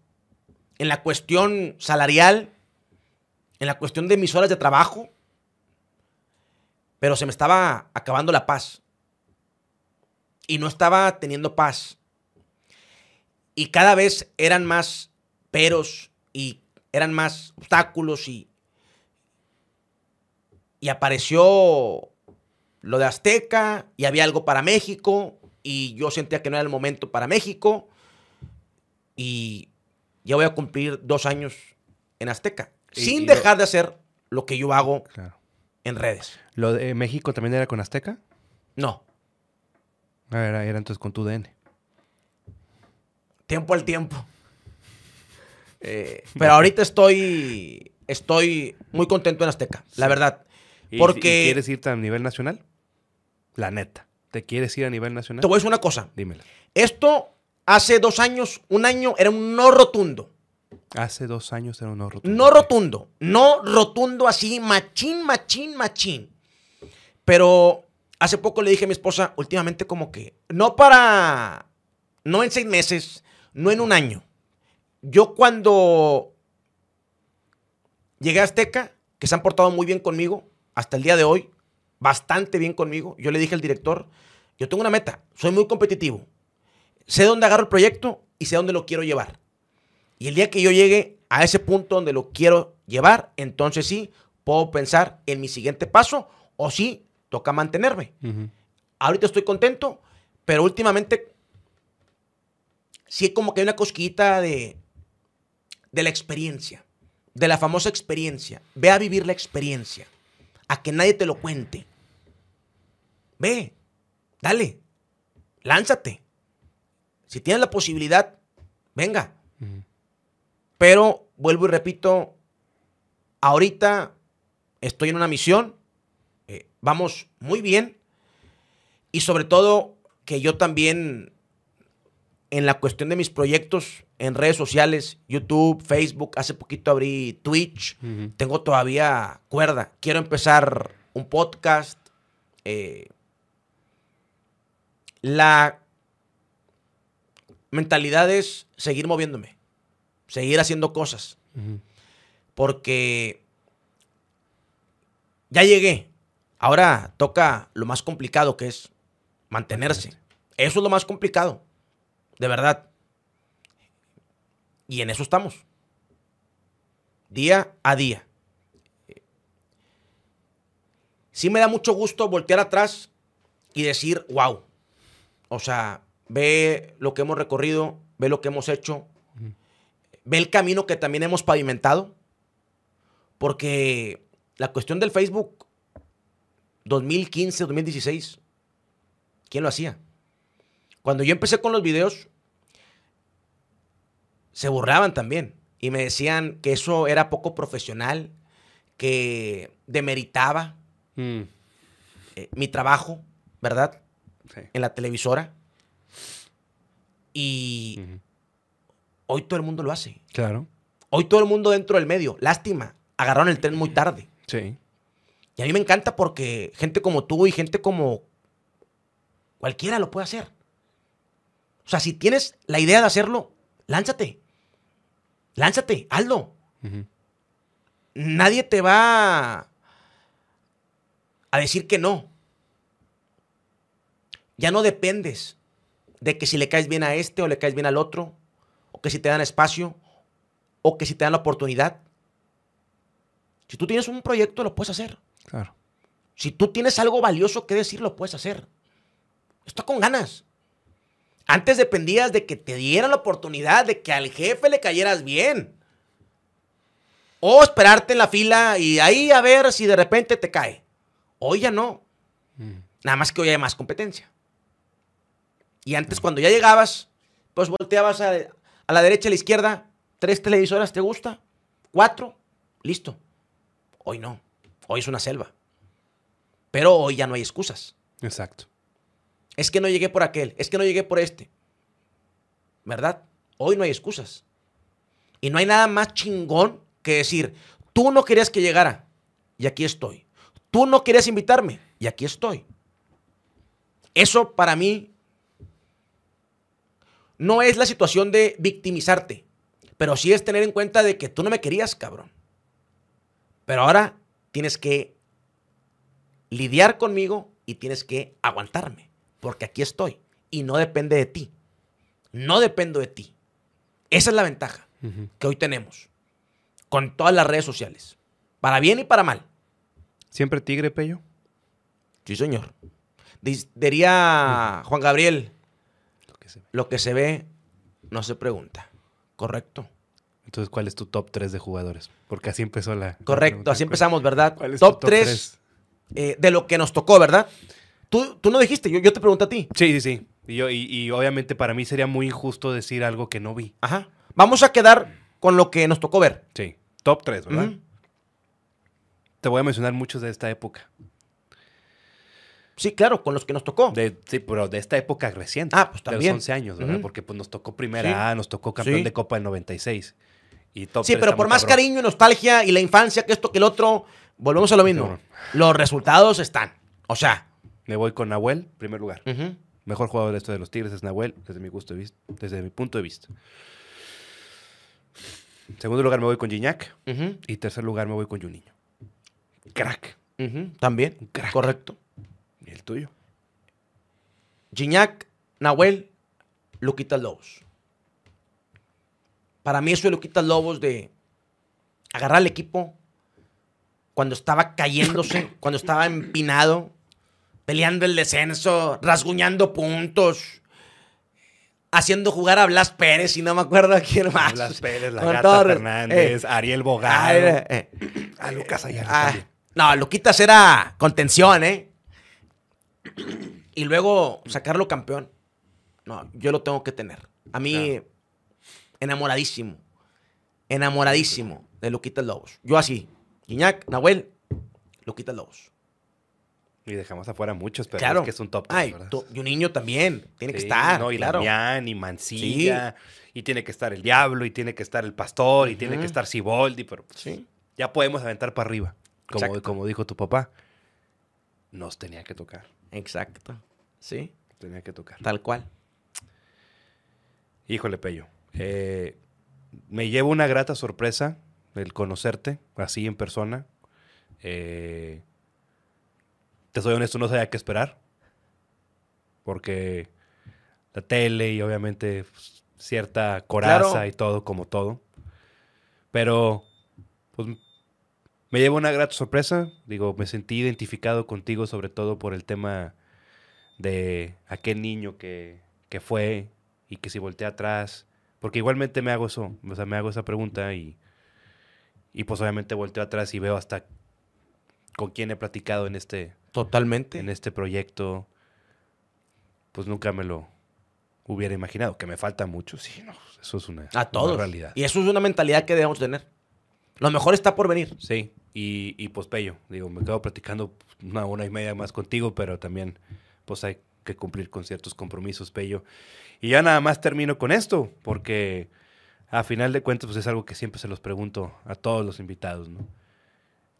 en la cuestión salarial, en la cuestión de mis horas de trabajo, pero se me estaba acabando la paz y no estaba teniendo paz. Y cada vez eran más peros y eran más obstáculos y, y apareció lo de Azteca y había algo para México y yo sentía que no era el momento para México y ya voy a cumplir dos años en Azteca Y- sin y lo- dejar de hacer lo que yo hago Claro. en redes. ¿Lo de México también era con Azteca? No, Ah, era, era entonces con tu DN. tiempo al tiempo. Eh, pero ahorita estoy, estoy muy contento en Azteca, la verdad. ¿Y- y Porque quieres irte a nivel nacional? La neta. ¿Te quieres ir a nivel nacional? te voy a decir una cosa. Dímela. Esto hace dos años, un año, era un no rotundo. Hace dos años era un no rotundo. No rotundo. No rotundo así, machín, machín, machín. Pero hace poco le dije a mi esposa, últimamente como que, no para, no en seis meses, no en un año. Yo cuando llegué a Azteca, que se han portado muy bien conmigo, hasta el día de hoy, bastante bien conmigo, yo le dije al director, yo tengo una meta, soy muy competitivo. Sé dónde agarro el proyecto y sé dónde lo quiero llevar. Y el día que yo llegue a ese punto donde lo quiero llevar, entonces sí puedo pensar en mi siguiente paso o sí toca mantenerme. Ahorita estoy contento, pero últimamente sí como que hay una cosquillita de, de la experiencia, de la famosa experiencia. Ve a vivir la experiencia, a que nadie te lo cuente. Ve, dale, lánzate. Si tienes la posibilidad, venga. Pero vuelvo y repito, ahorita estoy en una misión, eh, vamos muy bien y sobre todo que yo también en la cuestión de mis proyectos en redes sociales, YouTube, Facebook, hace poquito abrí Twitch, tengo todavía cuerda, quiero empezar un podcast. eh, la mentalidad es seguir moviéndome, seguir haciendo cosas, porque ya llegué. Ahora toca lo más complicado que es mantenerse. Eso es lo más complicado, de verdad. Y en eso estamos. Día a día. Sí me da mucho gusto voltear atrás y decir, wow. O sea, ve lo que hemos recorrido, ve lo que hemos hecho, ve el camino que también hemos pavimentado. Porque la cuestión del Facebook 2015, 2016, ¿quién lo hacía? Cuando yo empecé con los videos, se burlaban también y me decían que eso era poco profesional, que demeritaba Mm, eh, mi trabajo, ¿verdad? sí. En la televisora. Y hoy todo el mundo lo hace. Claro. Hoy todo el mundo dentro del medio. Lástima, agarraron el tren muy tarde. Sí. Y a mí me encanta porque gente como tú y gente como cualquiera lo puede hacer. O sea, si tienes la idea de hacerlo, lánzate. Lánzate, hazlo. Nadie te va a decir que no. Ya no dependes de que si le caes bien a este o le caes bien al otro, o que si te dan espacio, o que si te dan la oportunidad. Si tú tienes un proyecto, lo puedes hacer. Claro. Si tú tienes algo valioso que decir, lo puedes hacer. Está con ganas. Antes dependías de que te dieran la oportunidad de que al jefe le cayeras bien. O esperarte en la fila y ahí a ver si de repente te cae. Hoy ya no. Mm. Nada más que hoy hay más competencia. Y antes cuando ya llegabas, pues volteabas a, a la derecha, a la izquierda, tres televisoras, ¿te gusta? Cuatro, listo. Hoy no. Hoy es una selva. Pero hoy ya no hay excusas. Exacto. Es que no llegué por aquel, es que no llegué por este. ¿Verdad? Hoy no hay excusas. Y no hay nada más chingón que decir, tú no querías que llegara y aquí estoy. Tú no querías invitarme y aquí estoy. Eso para mí no es la situación de victimizarte, pero sí es tener en cuenta de que tú no me querías, cabrón. Pero ahora tienes que lidiar conmigo y tienes que aguantarme, porque aquí estoy y no depende de ti. No dependo de ti. Esa es la ventaja que hoy tenemos con todas las redes sociales, para bien y para mal. ¿Siempre tigre, Pello? Sí, señor. Diría Juan Gabriel, que se ve. lo que se ve no se pregunta. Correcto. Entonces, ¿cuál es tu top 3 de jugadores? Porque así empezó la. Correcto, así empezamos, ¿verdad? ¿Cuál es tu top top 3 tres? de lo que nos tocó, ¿verdad? Tú, tú no dijiste, yo, yo te pregunto a ti. Sí, sí, sí. Y, yo, y, y obviamente para mí sería muy injusto decir algo que no vi. Ajá. Vamos a quedar con lo que nos tocó ver. Sí. Top 3, ¿verdad? Te voy a mencionar muchos de esta época. Sí, claro, con los que nos tocó. De, sí, pero de esta época reciente. Ah, pues De los también. 11 años, ¿verdad? Porque pues nos tocó primera Sí. A, nos tocó campeón Sí. de Copa del 96. Y top Sí, pero por más cabrón. cariño y nostalgia y la infancia que esto que el otro, volvemos a lo mismo. Los resultados están. O sea, Me voy con Nahuel, primer lugar. Mejor jugador de esto de los Tigres es Nahuel, desde mi, gusto de vista, desde mi punto de vista. Segundo lugar me voy con Gignac. Y tercer lugar me voy con Juninho. Crack. también. Crack. Correcto. ¿Y el tuyo? Gignac, Nahuel, Luquitas Lobos. Para mí eso de Luquitas Lobos de agarrar al equipo cuando estaba cayéndose, cuando estaba empinado, peleando el descenso, rasguñando puntos, haciendo jugar a Blas Pérez y no me acuerdo a quién más. Blas Pérez, la Gata Fernández, eh, Ariel Bogado. eh, eh. a Lucas Ayala Ah, no, Luquitas era contención, ¿eh? Y luego sacarlo campeón. No, yo lo tengo que tener. A mí, Claro. enamoradísimo. Enamoradísimo de Luquitas Lobos. Yo así. Guiñac, Nahuel, Luquitas Lobos. Y dejamos afuera muchos, pero claro. es que es un top 3, Ay, y un niño también. Tiene que estar. No, y claro. Damián, y Mancilla, y tiene que estar el Diablo, y tiene que estar el Pastor, y tiene que estar Siboldi, pero pues, Sí. ya podemos aventar para arriba. Como, Exacto. como dijo tu papá, nos tenía que tocar. Exacto. Sí, Tenía que tocar. tal cual. Híjole, Pello. eh, me llevo una grata sorpresa el conocerte así en persona. Eh, te soy honesto, no sabía qué esperar. Porque la tele y obviamente pues, cierta coraza Claro. y todo, como todo. Pero, pues, me llevo una grata sorpresa. Digo, me sentí identificado contigo, sobre todo por el tema de aquel niño que, que fue y que si voltea atrás. Porque igualmente me hago eso, o sea, me hago esa pregunta y, y pues obviamente volteo atrás y veo hasta con quién he platicado en este, Totalmente. en este proyecto, pues nunca me lo hubiera imaginado. Que me falta mucho, sí, no, eso es una, A todos. una realidad. Y eso es una mentalidad que debemos tener. Lo mejor está por venir. Sí, y, y pues Pello, digo, me quedo platicando una hora y media más contigo, pero también pues hay que cumplir con ciertos compromisos, Pello. Y ya nada más termino con esto, porque a final de cuentas pues es algo que siempre se los pregunto a todos los invitados, ¿no?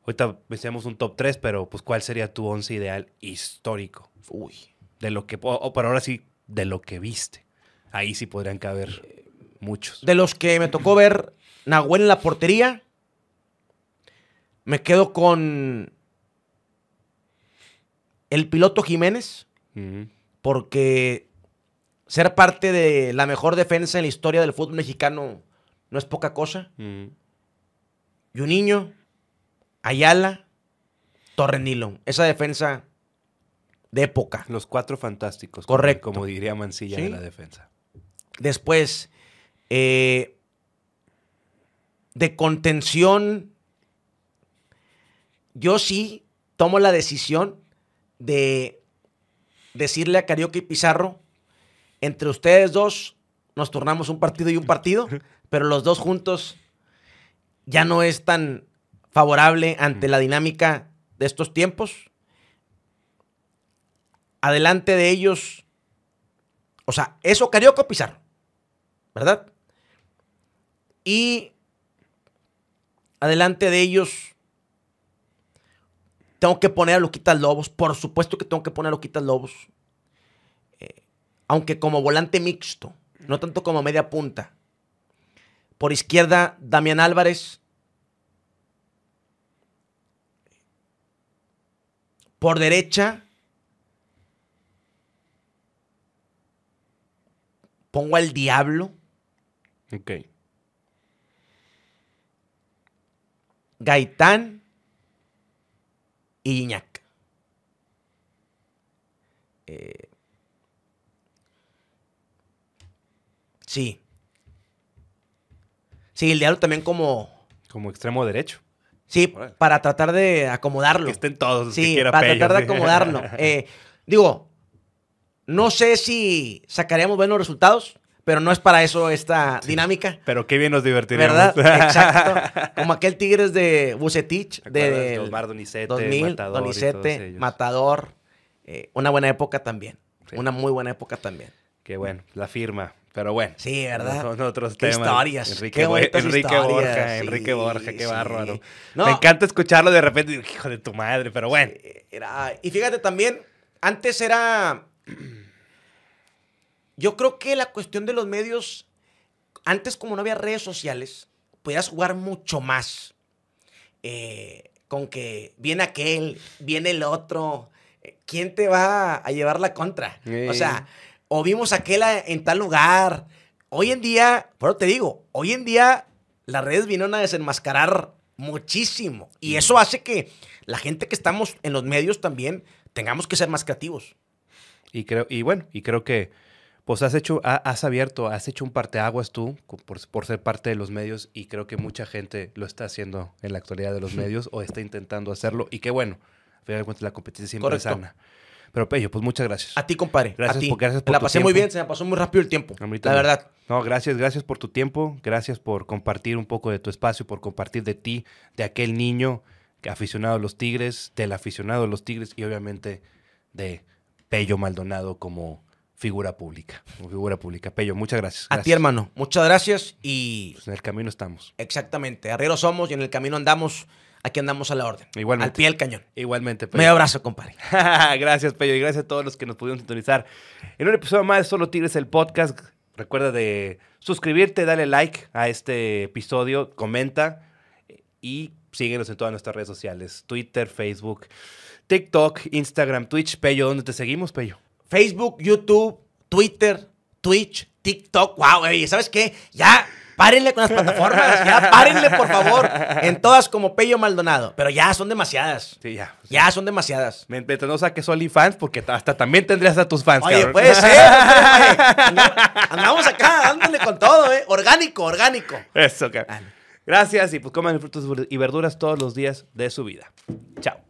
Ahorita decíamos un top 3, pero pues ¿cuál sería tu once ideal histórico? Uy. De lo que, o, o pero ahora sí, de lo que viste. Ahí sí podrían caber muchos. De los que me tocó ver Nahuel en la portería, me quedo con el piloto Jiménez, porque ser parte de la mejor defensa en la historia del fútbol mexicano no es poca cosa. Ujú. Y un niño, Ayala, Torrenilo. Esa defensa de época. Los cuatro fantásticos. Correcto. Como diría Mancilla Sí. en la defensa. Después, eh, de contención, yo sí tomo la decisión de decirle a Carioca y Pizarro, entre ustedes dos nos turnamos un partido y un partido, pero los dos juntos ya no es tan favorable ante la dinámica de estos tiempos. Adelante de ellos, o sea, eso Carioca o Pizarro, ¿verdad? Y adelante de ellos, tengo que poner a Luquitas Lobos. Por supuesto que tengo que poner a Luquitas Lobos. Eh, aunque como volante mixto, no tanto como media punta. Por izquierda, Damián Álvarez. Por derecha, pongo al Diablo. Ok. Gaitán y Iñak. Eh, sí. Sí, el diablo también como... Como extremo derecho. Sí, Órale. para tratar de acomodarlo. Que estén todos los que Sí, quiera para Pello, tratar de acomodarlo. Eh, digo, no sé si sacaríamos buenos resultados, pero no es para eso esta dinámica. Pero qué bien nos divertiríamos. ¿Verdad? Exacto. Como aquel Tigres de Bucetich, de Osmar Donizete, 2000, Matador Donizete. Matador. eh, una buena época también. Sí. Una muy buena época también. Qué bueno, la firma. Pero bueno. Sí, ¿verdad? Son otros Qué temas. historias, Enrique, qué Enrique historias, Borja, sí, Enrique Borja, qué bárbaro. No. Me encanta escucharlo de repente. Hijo de tu madre, pero bueno. Era, y fíjate también, antes era. Yo creo que la cuestión de los medios, antes como no había redes sociales, podías jugar mucho más. Eh, con que viene aquel, viene el otro. eh, ¿Quién te va a llevar la contra? O sea, o vimos aquel en tal lugar. Hoy en día, pero te digo, hoy en día las redes vinieron a desenmascarar muchísimo. Y eso hace que la gente que estamos en los medios también tengamos que ser más creativos. Y creo, y bueno, y creo que pues has hecho, ha- has abierto, has hecho un parteaguas tú por, por ser parte de los medios y creo que mucha gente lo está haciendo en la actualidad de los medios o está intentando hacerlo y qué bueno, a final de cuentas la competencia siempre es sana. Pero Pello, pues muchas gracias. A ti, compadre. Gracias a ti. por- gracias por la tu pasé muy bien, se me pasó muy rápido el tiempo. La verdad. No, gracias, gracias por tu tiempo, gracias por compartir un poco de tu espacio, por compartir de ti, de aquel niño que aficionado a los Tigres, del aficionado a los Tigres y obviamente de Pello Maldonado como figura pública, figura pública. Pello, muchas gracias. A ti, hermano. Muchas gracias y Pues en el camino estamos. exactamente. Arrieros somos y en el camino andamos. Aquí andamos a la orden. Igualmente. Al pie del cañón. Igualmente, Pello. Medio abrazo, compadre. gracias, Pello, y gracias a todos los que nos pudieron sintonizar. En un episodio más de Solo Tigres, el podcast. Recuerda de suscribirte, dale like a este episodio, comenta y síguenos en todas nuestras redes sociales: Twitter, Facebook, TikTok, Instagram, Twitch. Pello, ¿dónde te seguimos, Pello? Facebook, YouTube, Twitter, Twitch, TikTok. Wow, güey, ¿sabes qué? Ya párenle con las plataformas, ya párenle, por favor. En todas como Pello Maldonado. Pero ya son demasiadas. Sí, ya. Ya son demasiadas. Mientras no saques OnlyFans, porque hasta también tendrías a tus fans, Oye, cabrón. puede ser. Andamos- Andamos acá, dándole con todo, ¿eh? Orgánico, orgánico. Eso, cabrón. Gracias y pues coman frutos y verduras todos los días de su vida. Chao.